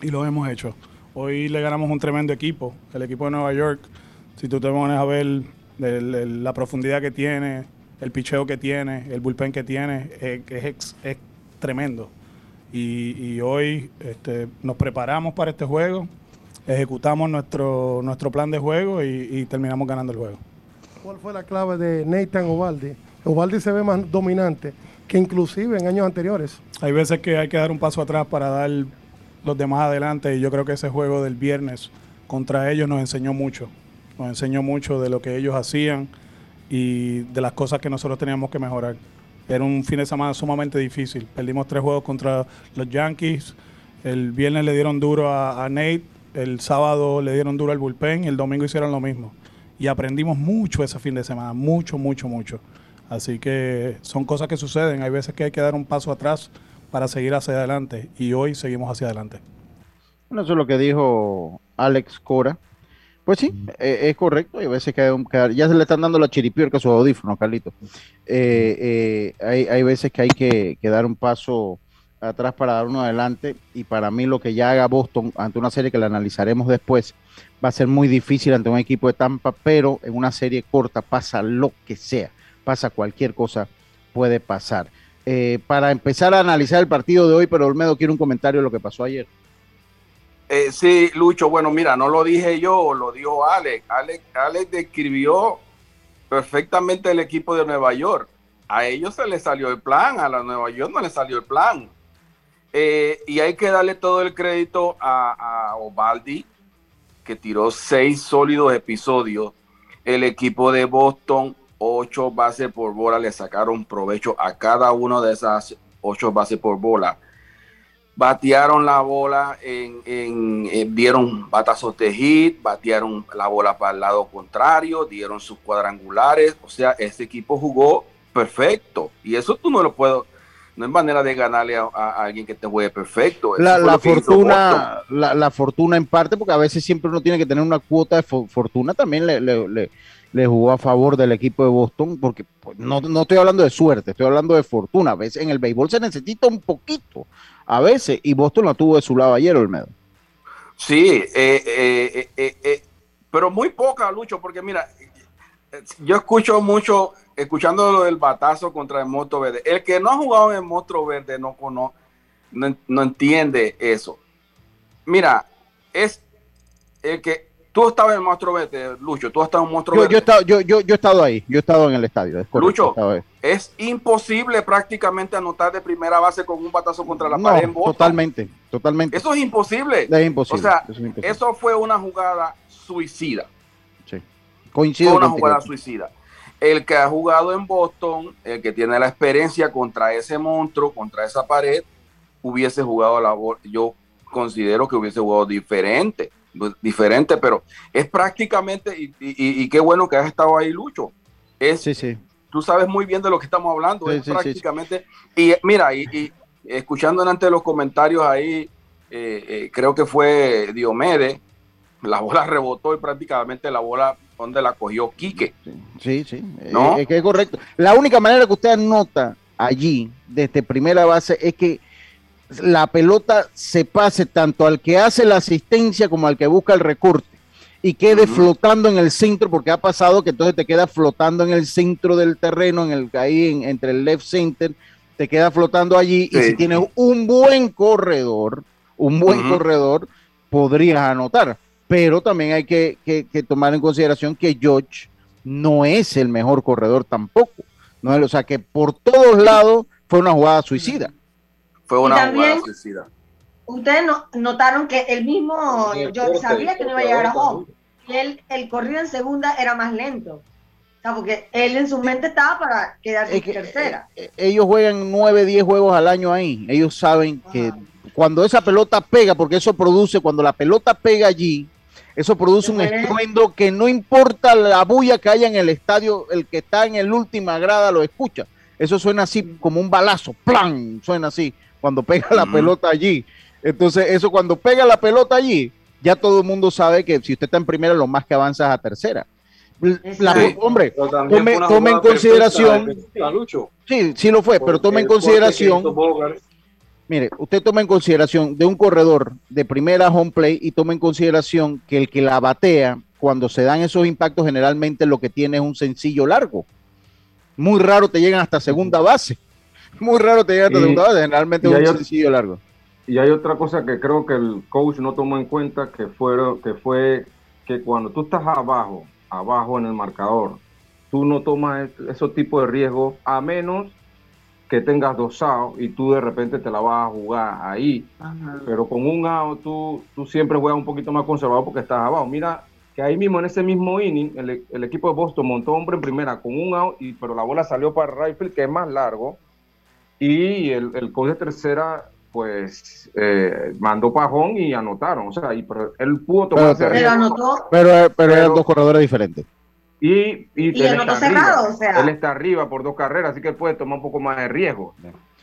lo hemos hecho. Hoy le ganamos un tremendo equipo, el equipo de Nueva York. Si tú te pones a ver la profundidad que tiene, el picheo que tiene, el bullpen que tiene, es, es, tremendo. Y, hoy este, nos preparamos para este juego, ejecutamos nuestro, nuestro plan de juego y, y terminamos ganando el juego. ¿Cuál fue la clave de Nathan Ovaldi? Ovaldi se ve más dominante que inclusive en años anteriores. Hay veces que hay que dar un paso atrás para dar los demás adelante y yo creo que ese juego del viernes contra ellos nos enseñó mucho. Nos enseñó mucho de lo que ellos hacían y de las cosas que nosotros teníamos que mejorar. Era un fin de semana sumamente difícil. Perdimos tres juegos contra los Yankees. El viernes le dieron duro a, a Nate. El sábado le dieron duro al bullpen. Y el domingo hicieron lo mismo. Y aprendimos mucho ese fin de semana. Mucho, mucho, mucho. Así que son cosas que suceden. Hay veces que hay que dar un paso atrás para seguir hacia adelante y hoy seguimos hacia adelante. Bueno, eso es lo que dijo Alex Cora. Pues sí, eh, es correcto. Hay veces que, ya se le están dando la chiripiorca a su audífono, Carlito. Eh, eh, hay, veces que hay que, dar un paso atrás para dar uno adelante. Y para mí, lo que ya haga Boston ante una serie que la analizaremos después, va a ser muy difícil ante un equipo de Tampa, pero en una serie corta pasa lo que sea pasa cualquier cosa, puede pasar. Eh, para empezar a analizar el partido de hoy, pero Olmedo quiere un comentario de lo que pasó ayer. Eh, sí, Lucho, bueno, mira, no lo dije yo, lo dijo Alex. Alex. Alex describió perfectamente el equipo de Nueva York. A ellos se les salió el plan, a la Nueva York no les salió el plan. Eh, y hay que darle todo el crédito a, a Ovaldi, que tiró seis sólidos episodios. El equipo de Boston ocho bases por bola, le sacaron provecho a cada una de esas ocho bases por bola. Batearon la bola, en, dieron batazos de hit, batearon la bola para el lado contrario, dieron sus cuadrangulares. O sea, este equipo jugó perfecto. Y eso tú no lo puedes, no es manera de ganarle a, alguien que te juegue perfecto. La, fortuna, la, fortuna en parte, porque a veces siempre uno tiene que tener una cuota de fortuna, también le, le, le jugó a favor del equipo de Boston, porque pues, no, estoy hablando de suerte, estoy hablando de fortuna. A veces en el béisbol se necesita un poquito, a veces, y Boston lo tuvo de su lado ayer, Olmedo. Sí, eh, eh, pero muy poca, Lucho, porque mira, yo escucho mucho, escuchando lo del batazo contra el Monstruo Verde. El que no ha jugado en el Monstruo Verde no, no, no entiende eso. Mira, es el que Tú estabas en el Monstruo Verde, Lucho. Tú has estado en Monstruo yo, Verde. Yo he, estado, yo, yo, yo he estado ahí. Yo he estado en el estadio. Lucho, es imposible prácticamente anotar de primera base con un batazo contra la pared en Boston. Totalmente, totalmente. Eso es imposible. Es imposible. O sea, eso, es imposible. eso fue una jugada suicida. Sí. Coincido fue una contigo. jugada suicida. El que ha jugado en Boston, el que tiene la experiencia contra ese monstruo, contra esa pared, hubiese jugado la bola. Yo considero que hubiese jugado diferente diferente, pero es prácticamente, y, y, y, qué bueno que has estado ahí, Lucho. Es, sí, sí. Tú sabes muy bien de lo que estamos hablando, sí, es sí, prácticamente, y mira, y, y, escuchando antes los comentarios ahí, eh, eh, creo que fue Diomedes, la bola rebotó y prácticamente la bola donde la cogió Quique. Sí, sí, ¿No? es, es que es correcto. La única manera que usted anota allí, desde primera base, es que la pelota se pase tanto al que hace la asistencia como al que busca el recorte y quede uh -huh. flotando en el centro, porque ha pasado que entonces te queda flotando en el centro del terreno, en el ahí en, entre el left center, te queda flotando allí sí. y si tienes un buen corredor, un buen uh -huh. corredor, podrías anotar. Pero también hay que, que, que, tomar en consideración que George no es el mejor corredor tampoco. No es, o sea que por todos lados fue una jugada suicida. Fue una también, jugada suicida. Ustedes no, notaron que el mismo yo sabía que no iba a llegar a home. Y él, el corrido en segunda era más lento. O sea, porque él en su mente estaba para quedarse es que, en tercera. Eh, ellos juegan 9, 10 juegos al año ahí. Ellos saben Ajá. que cuando esa pelota pega, porque eso produce, cuando la pelota pega allí, eso produce un estruendo que no importa la bulla que haya en el estadio, el que está en el última grada lo escucha. Eso suena así como un balazo, ¡plan! Suena así cuando pega la mm. pelota allí. Entonces, eso cuando pega la pelota allí, ya todo el mundo sabe que si usted está en primera, lo más que avanza es a tercera. La, sí, hombre, tome, tome en consideración. Sí, sí lo fue, pero tome en consideración. Mire, usted toma en consideración de un corredor de primera home play y toma en consideración que el que la batea, cuando se dan esos impactos, generalmente lo que tiene es un sencillo largo. Muy raro te llegan hasta segunda base. Muy raro te y, segunda base, generalmente es un sencillo largo. Y hay otra cosa que creo que el coach no tomó en cuenta, que, fueron, que fue que cuando tú estás abajo, abajo en el marcador, tú no tomas esos tipos de riesgos a menos que tengas dos outs y tú de repente te la vas a jugar ahí. Ajá. Pero con un out tú, tú siempre juegas un poquito más conservado porque estás abajo. Mira que ahí mismo, en ese mismo inning, el, el equipo de Boston montó hombre en primera con un out, y, pero la bola salió para Rifle, que es más largo. Y el, el coach de tercera pues eh, mandó pajón y anotaron. O sea, y, pero él pudo tomar. Pero, pero, anotó. Pero, pero, pero, eran dos corredores diferentes. Y, y, y él, está cerrado, arriba, o sea. él está arriba por dos carreras, así que él puede tomar un poco más de riesgo.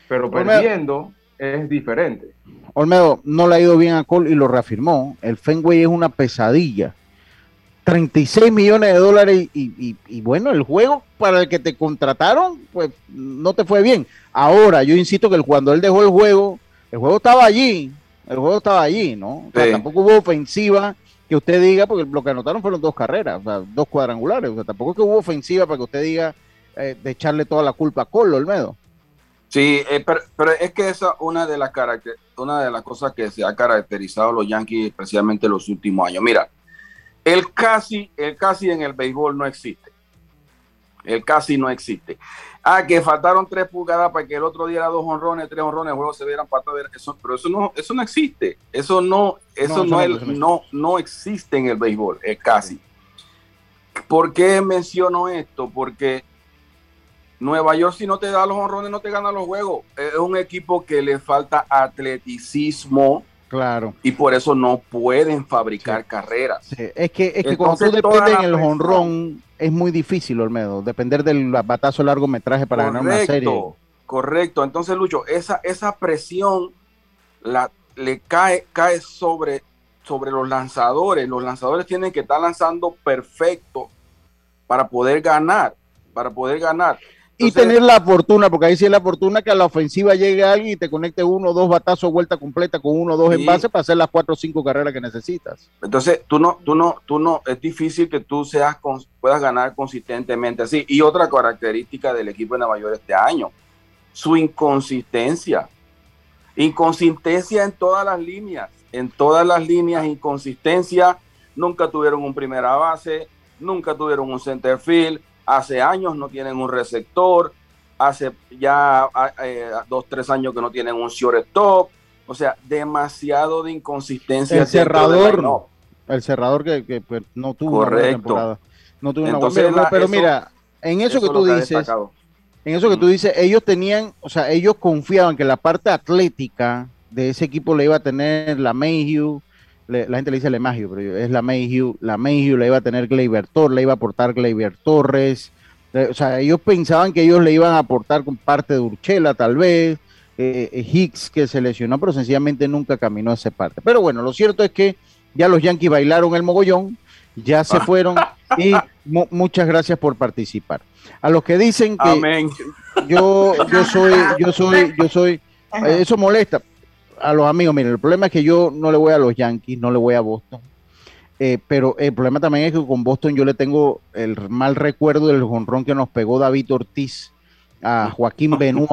Pero perdiendo Olmedo, es diferente. Olmedo no le ha ido bien a Cole y lo reafirmó. El Fenway es una pesadilla. 36 millones de dólares y, y, y, bueno, el juego para el que te contrataron, pues no te fue bien. Ahora, yo insisto que cuando él dejó el juego, el juego estaba allí, el juego estaba allí, ¿no? O sea, sí. tampoco hubo ofensiva que usted diga, porque lo que anotaron fueron dos carreras, o sea, dos cuadrangulares, o sea, tampoco es que hubo ofensiva para que usted diga eh, de echarle toda la culpa a Colo, Olmedo. Sí, eh, pero, pero, es que esa una de las una de las cosas que se ha caracterizado a los Yankees, especialmente en los últimos años. Mira, el casi, el casi en el béisbol no existe. El casi no existe. Ah, que faltaron tres pulgadas para que el otro día era dos honrones, tres honrones, el juego se vieran para eso, pero eso no, eso no existe. Eso no, eso no, no, no, no existe en el béisbol, el casi. ¿Por qué menciono esto? Porque Nueva York, si no te da los honrones, no te gana los juegos. Es un equipo que le falta atleticismo. Claro. Y por eso no pueden fabricar sí. carreras. Sí. Es que, es que Entonces, cuando tú dependes en el honrón, es muy difícil, Olmedo, depender del batazo largometraje para correcto, ganar una serie. Correcto. Entonces, Lucho, esa, esa presión la, le cae, cae sobre, sobre los lanzadores. Los lanzadores tienen que estar lanzando perfecto para poder ganar. Para poder ganar. Y tener la fortuna, porque ahí sí es la fortuna que a la ofensiva llegue alguien y te conecte uno o dos batazos, vuelta completa con uno o dos envases para hacer las cuatro o cinco carreras que necesitas. Entonces, tú no, tú no, tú no, es difícil que tú seas, puedas ganar consistentemente así. Y otra característica del equipo de Nueva York este año, su inconsistencia. Inconsistencia en todas las líneas, en todas las líneas, inconsistencia. Nunca tuvieron un primera base, nunca tuvieron un center field, hace años no tienen un receptor, hace ya eh, dos, tres años que no tienen un shortstop, o sea, demasiado de inconsistencia. El cerrador, el cerrador que, pues, no tuvo una temporada. No tuvo Entonces, una pero mira, en eso, que tú dices, en eso que tú dices, ellos tenían, o sea, ellos confiaban que la parte atlética de ese equipo le iba a tener la Mayhew, la gente le dice Lemagio, pero es la Mayhew, la Mayhew la iba a tener Gleyber Torres, le iba a aportar Gleyber Torres, o sea, ellos pensaban que ellos le iban a aportar con parte de Urchela tal vez, eh, eh, Hicks que se lesionó, pero sencillamente nunca caminó a esa parte. Pero bueno, lo cierto es que ya los Yankees bailaron el mogollón, ya se fueron y muchas gracias por participar. A los que dicen que yo yo soy yo soy yo soy eso molesta a los amigos, miren, el problema es que yo no le voy a los Yankees, no le voy a Boston. Eh, pero el problema también es que con Boston yo le tengo el mal recuerdo del jonrón que nos pegó David Ortiz a Joaquín Benoit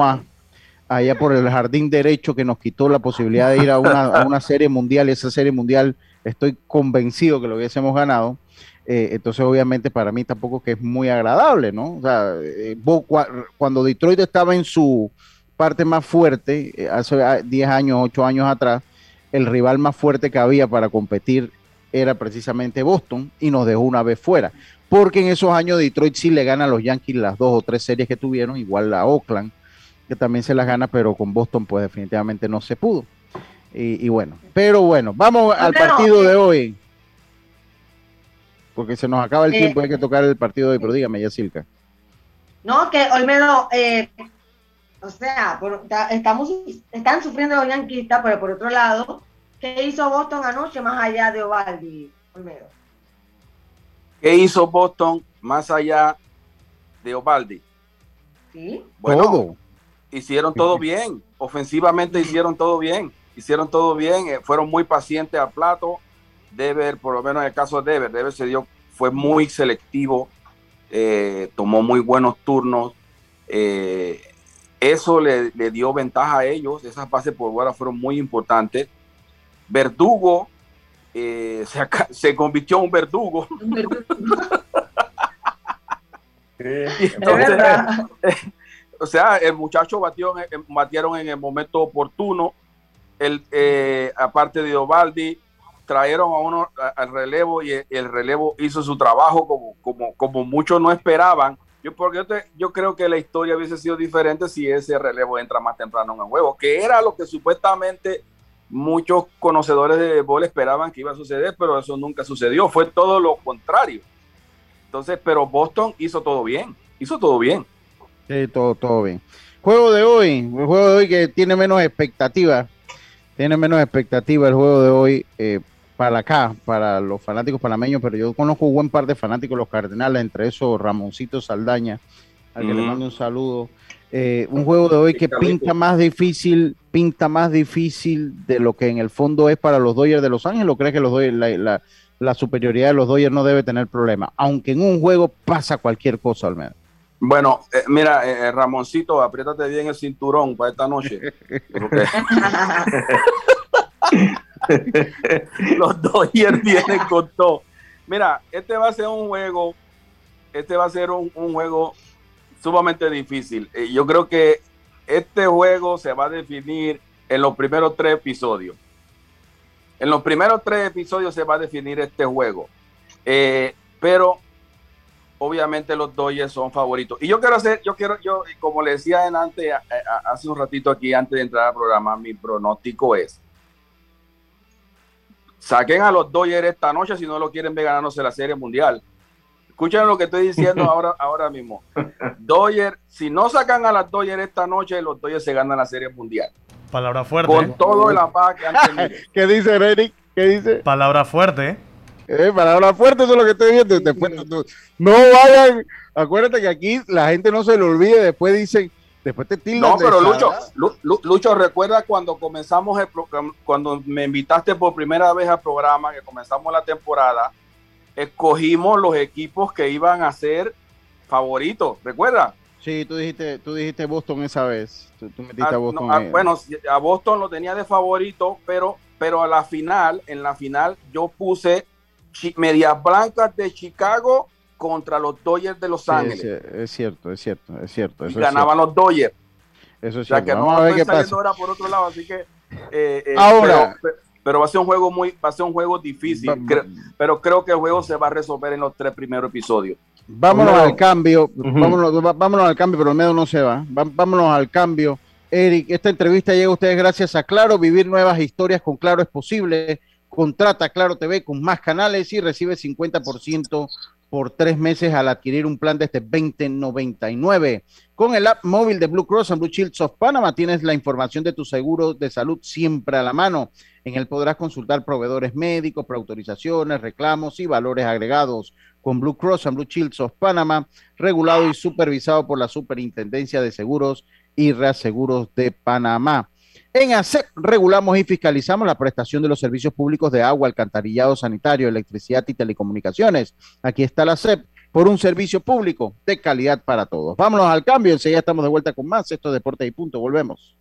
allá por el jardín derecho que nos quitó la posibilidad de ir a una, serie mundial. Esa serie mundial estoy convencido que lo hubiésemos ganado. Eh, entonces, obviamente, para mí tampoco que es muy agradable, ¿no? O sea, eh, cuando Detroit estaba en su parte más fuerte, eh, hace 10 ah, años, 8 años atrás, el rival más fuerte que había para competir era precisamente Boston y nos dejó una vez fuera. Porque en esos años Detroit sí le gana a los Yankees las dos o tres series que tuvieron, igual a Oakland, que también se las gana, pero con Boston pues definitivamente no se pudo. Y, bueno, pero bueno, vamos al partido de hoy. Porque se nos acaba el eh, tiempo, hay que tocar el partido de hoy, pero dígame, Yacilca. No, que Olmedo, eh, o sea, estamos, están sufriendo los yanquistas, pero por otro lado, ¿qué hizo Boston anoche más allá de Ovaldi, Olmedo? ¿Qué hizo Boston más allá de Ovaldi? Sí. Bueno, hicieron todo bien. Ofensivamente hicieron todo bien. Hicieron todo bien. Eh, fueron muy pacientes a plato. Deber, por lo menos en el caso de Deber, Deber se dio, fue muy selectivo. Eh, tomó muy buenos turnos. Eh, eso le, dio ventaja a ellos. Esas bases por fuera fueron muy importantes. Verdugo eh, se, convirtió en un verdugo. o sea, el muchacho batió batieron en el momento oportuno. El, eh, aparte de Ovaldi, trajeron a uno al relevo y el, relevo hizo su trabajo como, como, como muchos no esperaban yo, porque yo, creo que la historia hubiese sido diferente si ese relevo entra más temprano en el juego, que era lo que supuestamente muchos conocedores de béisbol esperaban que iba a suceder, pero eso nunca sucedió, fue todo lo contrario. Entonces, pero Boston hizo todo bien, hizo todo bien. Sí, todo, todo bien. Juego de hoy, el juego de hoy que tiene menos expectativa, tiene menos expectativa el juego de hoy. Eh, para acá, para los fanáticos panameños, pero yo conozco un buen par de fanáticos, los Cardenales, entre esos Ramoncito Saldaña, al que le mando un saludo. Eh, un juego de hoy que pinta más difícil, pinta más difícil de lo que en el fondo es para los Dodgers de Los Ángeles, ¿o crees que los Dodgers, la, superioridad de los Dodgers no debe tener problema? Aunque en un juego pasa cualquier cosa al menos. Bueno, eh, mira, eh, Ramoncito, apriétate bien el cinturón para esta noche. Los Dodgers vienen con todo. Mira, este va a ser un juego, este va a ser un, juego sumamente difícil. Eh, yo creo que este juego se va a definir en los primeros tres episodios. En los primeros tres episodios se va a definir este juego. Eh, pero obviamente los Dodgers son favoritos. Y yo quiero hacer, yo quiero, yo, como le decía antes, hace un ratito aquí, antes de entrar al programa, mi pronóstico es Saquen a los Dodgers esta noche si no lo quieren ver ganándose la Serie Mundial. Escuchen lo que estoy diciendo ahora, ahora mismo. Dodgers, si no sacan a las Dodgers esta noche, los Dodgers se ganan la Serie Mundial. Palabra fuerte. Con todo el apá que han ¿Qué dice Eric? ¿Qué dice? Palabra fuerte. Eh, palabra fuerte, eso es lo que estoy viendo. Después, no vayan, acuérdate que aquí la gente no se lo olvide, después dicen, después te tildan. No, pero Lucho, Lucho, recuerda cuando comenzamos el cuando me invitaste por primera vez al programa, que comenzamos la temporada, escogimos los equipos que iban a ser favoritos, ¿recuerda? Sí, tú dijiste, tú dijiste Boston esa vez. Tú, metiste ah, a Boston. Ah, bueno, a Boston lo tenía de favorito, pero, pero a la final, en la final, yo puse Medias Blancas de Chicago contra los Dodgers de Los Ángeles. Es, cierto, es cierto, es cierto. y ganaban los Dodgers. Eso es cierto. O sea que Vamos no a ver qué pasa. ahora por otro lado, así que. Eh, eh, ahora. Pero, va a ser un juego muy, va a ser un juego difícil. pero creo que el juego se va a resolver en los tres primeros episodios. Vámonos al cambio, vámonos, vámonos, al cambio, pero el medio no se va. Vámonos al cambio. Eric, esta entrevista llega a ustedes gracias a Claro. Vivir nuevas historias con Claro es posible. Contrata Claro TV con más canales y recibe 50% por tres meses al adquirir un plan de este 2099. Con el app móvil de Blue Cross and Blue Shields of Panama tienes la información de tu seguro de salud siempre a la mano. En él podrás consultar proveedores médicos, preautorizaciones, reclamos y valores agregados. Con Blue Cross and Blue Shields of Panama, regulado y supervisado por la Superintendencia de Seguros y Reaseguros de Panamá. En ASEP regulamos y fiscalizamos la prestación de los servicios públicos de agua, alcantarillado sanitario, electricidad y telecomunicaciones. Aquí está la ASEP por un servicio público de calidad para todos. Vámonos al cambio, enseguida estamos de vuelta con más. Esto es Deporte y Punto, volvemos.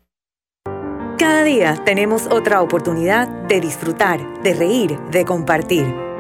Cada día tenemos otra oportunidad de disfrutar, de reír, de compartir.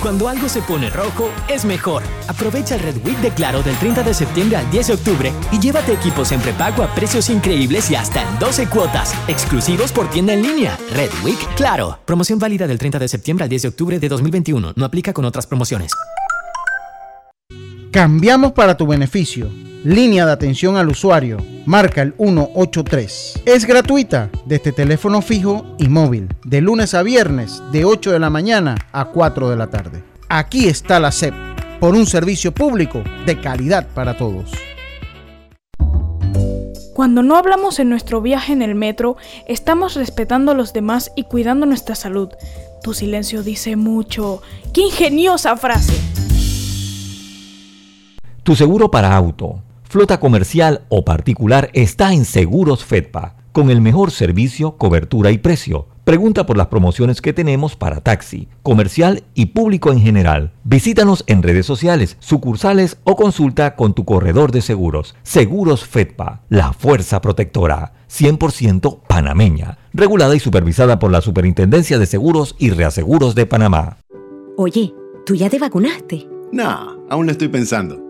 Cuando algo se pone rojo, es mejor. Aprovecha el Red Week de Claro del 30 de septiembre al 10 de octubre y llévate equipos en prepago a precios increíbles y hasta en 12 cuotas, exclusivos por tienda en línea. Red Week Claro. Promoción válida del 30 de septiembre al 10 de octubre de 2021. No aplica con otras promociones. Cambiamos para tu beneficio. Línea de atención al usuario. Marca el 183. Es gratuita desde teléfono fijo y móvil. De lunes a viernes, de 8 de la mañana a 4 de la tarde. Aquí está la SEP. Por un servicio público de calidad para todos. Cuando no hablamos en nuestro viaje en el metro, estamos respetando a los demás y cuidando nuestra salud. Tu silencio dice mucho. ¡Qué ingeniosa frase! Tu seguro para auto Flota comercial o particular está en Seguros Fedpa, con el mejor servicio, cobertura y precio. Pregunta por las promociones que tenemos para taxi, comercial y público en general. Visítanos en redes sociales, sucursales o consulta con tu corredor de seguros. Seguros Fedpa, la fuerza protectora, 100% panameña, regulada y supervisada por la Superintendencia de Seguros y Reaseguros de Panamá. Oye, ¿tú ya te vacunaste? No, aún lo estoy pensando.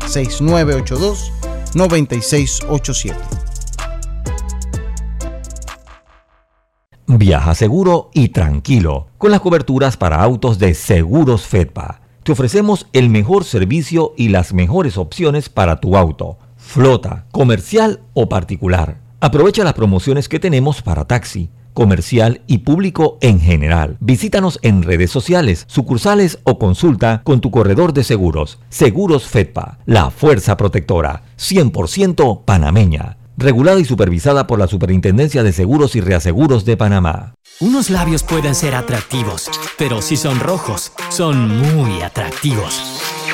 6982-9687. Viaja seguro y tranquilo con las coberturas para autos de Seguros Fedpa Te ofrecemos el mejor servicio y las mejores opciones para tu auto, flota, comercial o particular. Aprovecha las promociones que tenemos para taxi comercial y público en general. Visítanos en redes sociales, sucursales o consulta con tu corredor de seguros. Seguros Fedpa, la fuerza protectora, 100% panameña. Regulada y supervisada por la Superintendencia de Seguros y Reaseguros de Panamá. Unos labios pueden ser atractivos, pero si son rojos, son muy atractivos.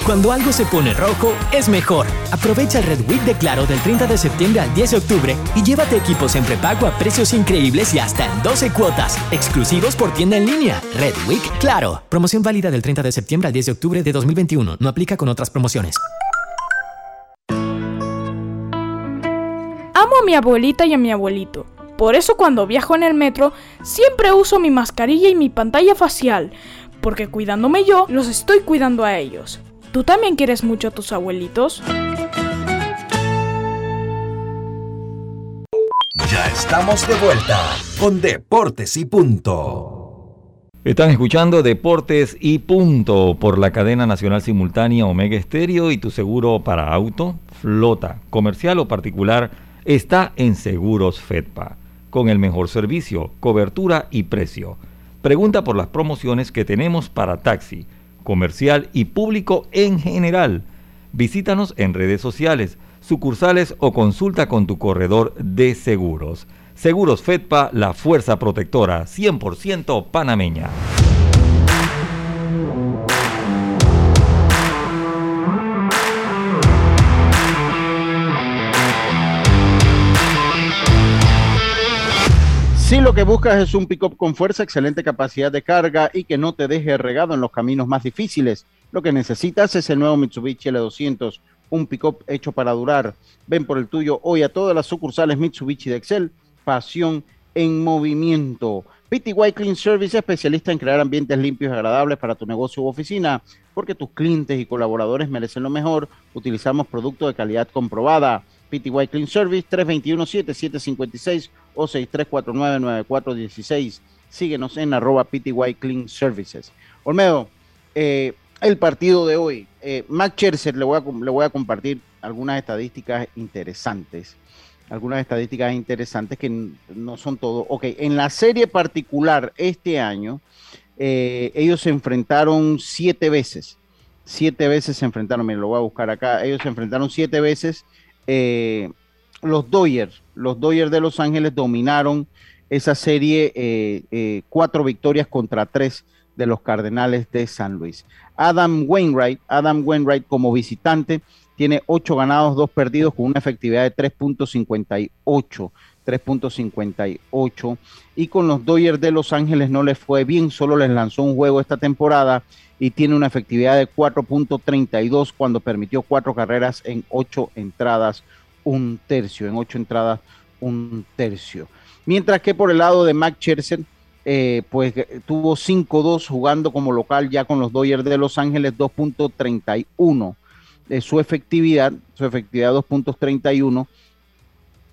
Cuando algo se pone rojo, es mejor. Aprovecha el Red Week de Claro del 30 de septiembre al 10 de octubre y llévate equipos en prepago a precios increíbles y hasta en 12 cuotas, exclusivos por tienda en línea. Red Week Claro. Promoción válida del 30 de septiembre al 10 de octubre de 2021. No aplica con otras promociones. Amo a mi abuelita y a mi abuelito. Por eso cuando viajo en el metro siempre uso mi mascarilla y mi pantalla facial, porque cuidándome yo, los estoy cuidando a ellos. ¿Tú también quieres mucho a tus abuelitos? Ya estamos de vuelta con Deportes y Punto. Están escuchando Deportes y Punto por la cadena nacional simultánea Omega Estéreo y tu seguro para auto, flota, comercial o particular está en Seguros Fedpa, con el mejor servicio, cobertura y precio. Pregunta por las promociones que tenemos para taxi comercial y público en general. Visítanos en redes sociales, sucursales o consulta con tu corredor de seguros. Seguros Fedpa, la fuerza protectora 100% panameña. Si lo que buscas es un pick-up con fuerza, excelente capacidad de carga y que no te deje regado en los caminos más difíciles, lo que necesitas es el nuevo Mitsubishi L200, un pick-up hecho para durar. Ven por el tuyo hoy a todas las sucursales Mitsubishi de Excel, pasión en movimiento. PTY Clean Service, especialista en crear ambientes limpios y agradables para tu negocio u oficina, porque tus clientes y colaboradores merecen lo mejor. Utilizamos productos de calidad comprobada. PTY Clean Service 321-7756 o 6349-9416. Síguenos en arroba PTY Clean Services. Olmedo, eh, el partido de hoy. Eh, Max le voy, a, le voy a compartir algunas estadísticas interesantes. Algunas estadísticas interesantes que no son todo. Ok, en la serie particular este año, eh, ellos se enfrentaron siete veces. Siete veces se enfrentaron, me lo voy a buscar acá. Ellos se enfrentaron siete veces eh, los Dodgers, los Dodgers de Los Ángeles dominaron esa serie, eh, eh, cuatro victorias contra tres de los Cardenales de San Luis. Adam Wainwright, Adam Wainwright como visitante tiene ocho ganados, dos perdidos con una efectividad de 3.58. 3.58 y con los Dodgers de Los Ángeles no les fue bien, solo les lanzó un juego esta temporada y tiene una efectividad de 4.32 cuando permitió cuatro carreras en ocho entradas, un tercio, en ocho entradas, un tercio. Mientras que por el lado de Mac Scherzer, eh, pues tuvo 5-2 jugando como local ya con los Dodgers de Los Ángeles, 2.31 de su efectividad, su efectividad 2.31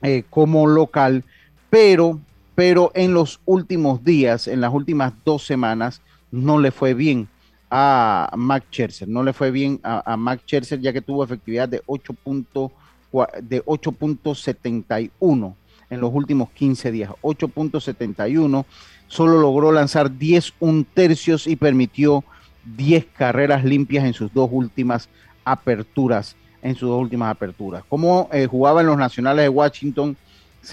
eh, como local, pero, pero en los últimos días, en las últimas dos semanas, no le fue bien a Mac Scherzer. No le fue bien a, a ya que tuvo efectividad de 8.71 en los últimos 15 días. 8.71. Solo logró lanzar 10 un tercios y permitió 10 carreras limpias en sus dos últimas aperturas. En sus dos últimas aperturas. Como eh, jugaba en los Nacionales de Washington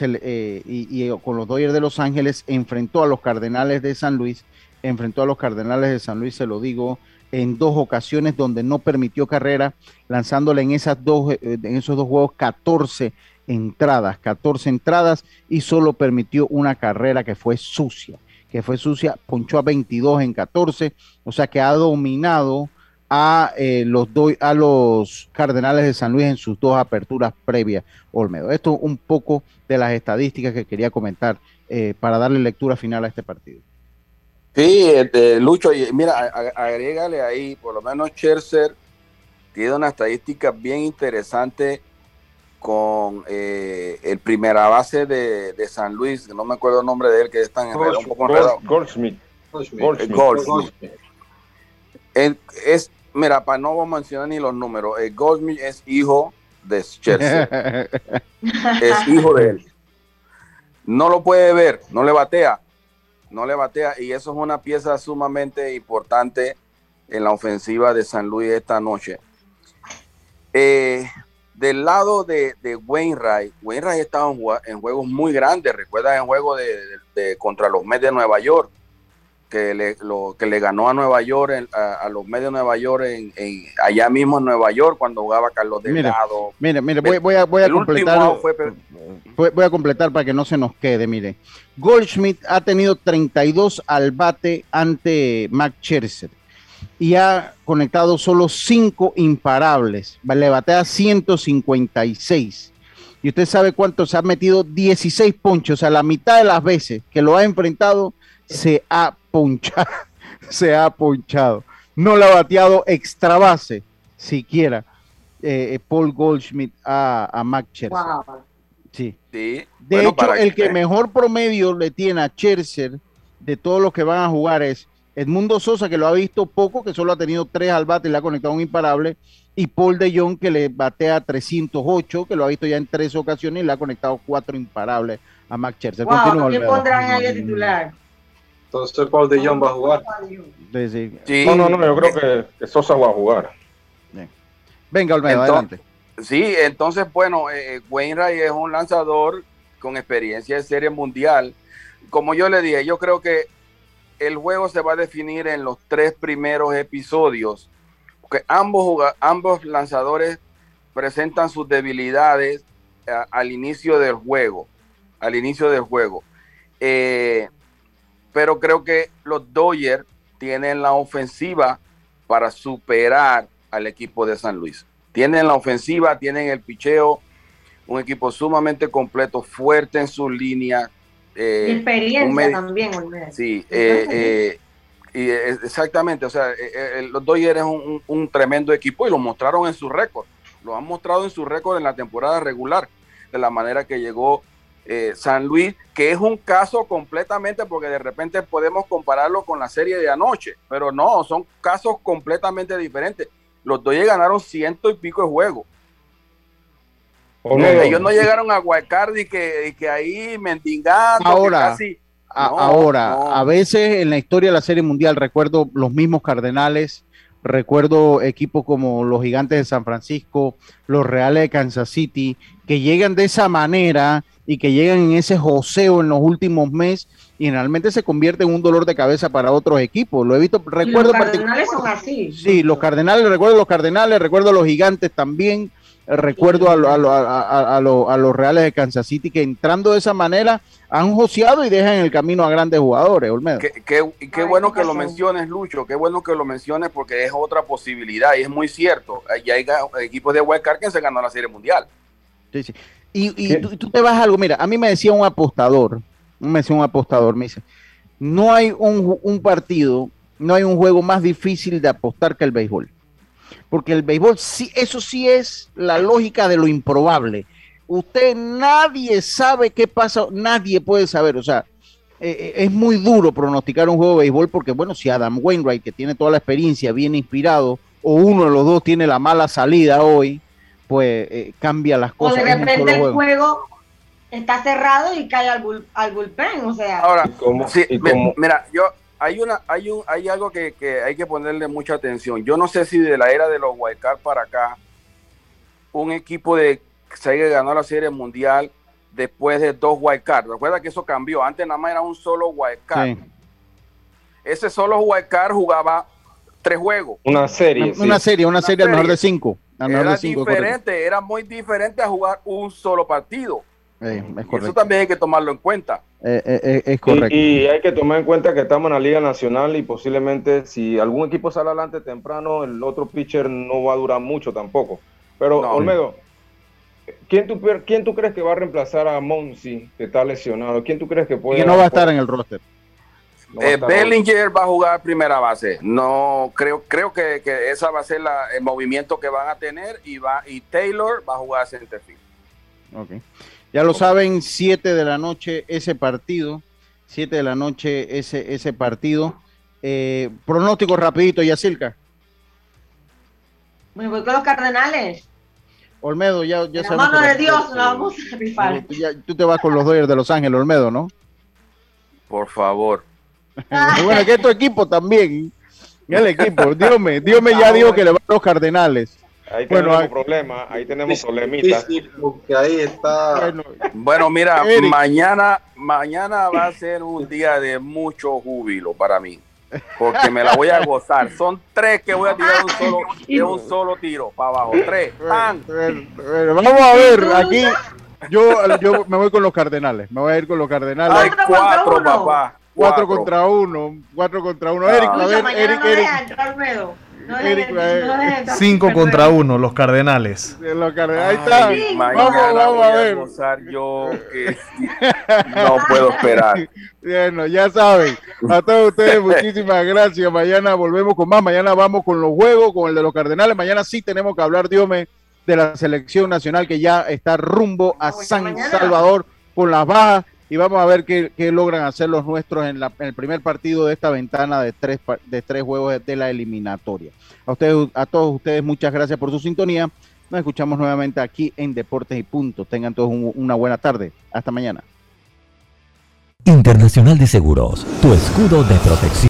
eh, y, y con los Dodgers de Los Ángeles, enfrentó a los Cardenales de San Luis enfrentó a los Cardenales de San Luis, se lo digo, en dos ocasiones donde no permitió carrera, lanzándole en, esas dos, eh, en esos dos juegos 14 entradas, 14 entradas y solo permitió una carrera que fue sucia, que fue sucia, ponchó a 22 en 14, o sea que ha dominado a, eh, los, a los Cardenales de San Luis en sus dos aperturas previas, Olmedo. Esto un poco de las estadísticas que quería comentar eh, para darle lectura final a este partido. Sí, este, Lucho, y mira, agrégale ahí, por lo menos Scherzer tiene una estadística bien interesante con eh, el primera base de, de, San Luis, no me acuerdo el nombre de él, que es tan un poco Goldsmith. Goldsmith. Goldsmith. Es, mira, para no vamos a mencionar ni los números, eh, Goldsmith es hijo de Chelsea. es hijo de él. No lo puede ver, no le batea, no le batea y eso es una pieza sumamente importante en la ofensiva de San Luis esta noche. Eh, del lado de, de Wainwright, Wainwright estaba en, en, juegos muy grandes, recuerda en juego de, de, contra los Mets de Nueva York, que le, lo, que le ganó a Nueva York, a, a, los Mets de Nueva York, en, en, allá mismo en Nueva York, cuando jugaba Carlos Delgado. Mire, mire, voy, voy, a, voy a completar. Fue, voy a completar para que no se nos quede, mire. Goldschmidt ha tenido 32 al bate ante Mac Scherzer y ha conectado solo 5 imparables. Le batea 156. Y usted sabe cuánto se ha metido 16 ponchos. O sea, la mitad de las veces que lo ha enfrentado se ha ponchado. se ha ponchado. No le ha bateado extra base siquiera eh, Paul Goldschmidt a, a Mac Scherzer. Wow. Sí. sí. De bueno, hecho, el que, que mejor promedio le tiene a Scherzer de todos los que van a jugar es Edmundo Sosa, que lo ha visto poco, que solo ha tenido tres al bate y le ha conectado un imparable, y Paul de Jong, que le batea 308, que lo ha visto ya en tres ocasiones y le ha conectado cuatro imparables a Max Scherzer. Wow, ¿Qué pondrán ahí de titular? Entonces Paul de Jong va a jugar. Sí, sí. No, no, no, yo creo que, que Sosa va a jugar. Bien. Venga, Olmedo, adelante. Sí, entonces, bueno, eh, Wainwright es un lanzador con experiencia de serie mundial. Como yo le dije, yo creo que el juego se va a definir en los tres primeros episodios, porque ambos, ambos lanzadores presentan sus debilidades a, al inicio del juego, al inicio del juego. Eh, pero creo que los Dodgers tienen la ofensiva para superar al equipo de San Luis. Tienen la ofensiva, tienen el picheo, un equipo sumamente completo, fuerte en su línea, eh, experiencia también, Sí, eh, eh, y exactamente, o sea, los Dodgers es un, un, tremendo equipo y lo mostraron en su récord, lo han mostrado en su récord en la temporada regular, de la manera que llegó San Luis, que es un caso completamente, porque de repente podemos compararlo con la serie de anoche, pero no, son casos completamente diferentes. Los Dodgers ganaron ciento y pico de juegos no, ellos no llegaron a Guaycardi y que, que ahí mendigando. Ahora, casi, a, no, ahora no. a veces en la historia de la Serie Mundial recuerdo los mismos Cardenales, recuerdo equipos como los Gigantes de San Francisco, los Reales de Kansas City, que llegan de esa manera y que llegan en ese joseo en los últimos meses y generalmente se convierte en un dolor de cabeza para otros equipos. Lo he visto, recuerdo. los Cardenales son así. Sí, los Cardenales, recuerdo los Cardenales, recuerdo los Gigantes también recuerdo a, lo, a, lo, a, lo, a, los Reales de Kansas City que entrando de esa manera han joseado y dejan en el camino a grandes jugadores, Olmedo. Qué, qué, qué bueno que lo menciones, Lucho, qué bueno que lo menciones porque es otra posibilidad y es muy cierto. Ya hay equipos de Wildcard que se ganó la Serie Mundial. Sí, sí. Y, y tú, tú, te vas a algo, mira, a mí me decía un apostador, me decía un apostador, me dice, no hay un, un partido, no hay un juego más difícil de apostar que el béisbol porque el béisbol, sí, eso sí es la lógica de lo improbable. Usted, nadie sabe qué pasa, nadie puede saber, o sea, eh, es muy duro pronosticar un juego de béisbol porque, bueno, si Adam Wainwright, que tiene toda la experiencia, viene inspirado, o uno de los dos tiene la mala salida hoy, pues eh, cambia las cosas. O de repente el juego está cerrado y cae al, bull, al bullpen, o sea. Ahora, ¿cómo, sí, cómo? mira, yo hay una hay un hay algo que, que, hay que ponerle mucha atención. Yo no sé si de la era de los Wildcard para acá un equipo de se ganó la Serie Mundial después de dos Wildcard. Recuerda que eso cambió. Antes nada más era un solo Wildcard. Sí. Ese solo Wildcard jugaba tres juegos. Una serie. Una, sí. una serie, una, una serie, serie, mejor de cinco. Era de cinco, diferente, era muy diferente a jugar un solo partido. Eh, Eso también hay que tomarlo en cuenta. Eh, eh, es correcto. Y, y, hay que tomar en cuenta que estamos en la Liga Nacional y posiblemente si algún equipo sale adelante temprano, el otro pitcher no va a durar mucho tampoco. Pero, no, Olmedo, ¿quién tú, ¿quién tú crees que va a reemplazar a Monsi, que está lesionado? ¿Quién tú crees que puede...? Que no va a estar en el roster. No eh, Bellinger va a jugar primera base. No creo, creo que, que esa va a ser la, el movimiento que van a tener y va y Taylor va a jugar center field. Okay. Ya lo saben, 7 de la noche ese partido. 7 de la noche ese, ese partido. Eh, pronóstico rapidito, Yacilca. Me voy con los Cardenales. Olmedo, ya, ya La mano de Dios, la vamos a rifar. Tú, ya- tú te vas con los Dodgers de Los Ángeles, Olmedo, ¿no? Por favor. bueno, que es tu equipo también. El equipo. Dios me, Dios me ya dijo que le va a los Cardenales. Ahí Bueno, tenemos problemas, ahí tenemos problemitas. porque ahí está. Bueno, mira, Eric. mañana, mañana va a ser un día de mucho júbilo para mí. Porque me la voy a gozar. Son tres que voy a tirar de un solo, de un solo tiro para abajo. Tres. Vamos a ver, aquí yo, yo me voy con los Cardenales. Me voy a ir con los Cardenales. Hay cuatro, papá. Cuatro contra uno. Cuatro contra uno. Eric, a ver, Eric, no Eric. No deja- Eric, no deja entrar- 5 contra 1, los Cardenales. De los Cardenales. Ahí está. Ay, vamos, mañana vamos voy a ver. yo que no puedo esperar. Bueno, ya saben. A todos ustedes, muchísimas gracias. Mañana volvemos con más. Mañana vamos con los juegos, con el de los Cardenales. Mañana sí tenemos que hablar, Diome, de la selección nacional que ya está rumbo a San Salvador con las bajas. Y vamos a ver qué, logran hacer los nuestros en, el primer partido de esta ventana de tres, de tres juegos de la eliminatoria. A, ustedes, a todos ustedes, muchas gracias por su sintonía. Nos escuchamos nuevamente aquí en Deportes y Punto. Tengan todos un- una buena tarde. Hasta mañana. Internacional de Seguros, tu escudo de protección.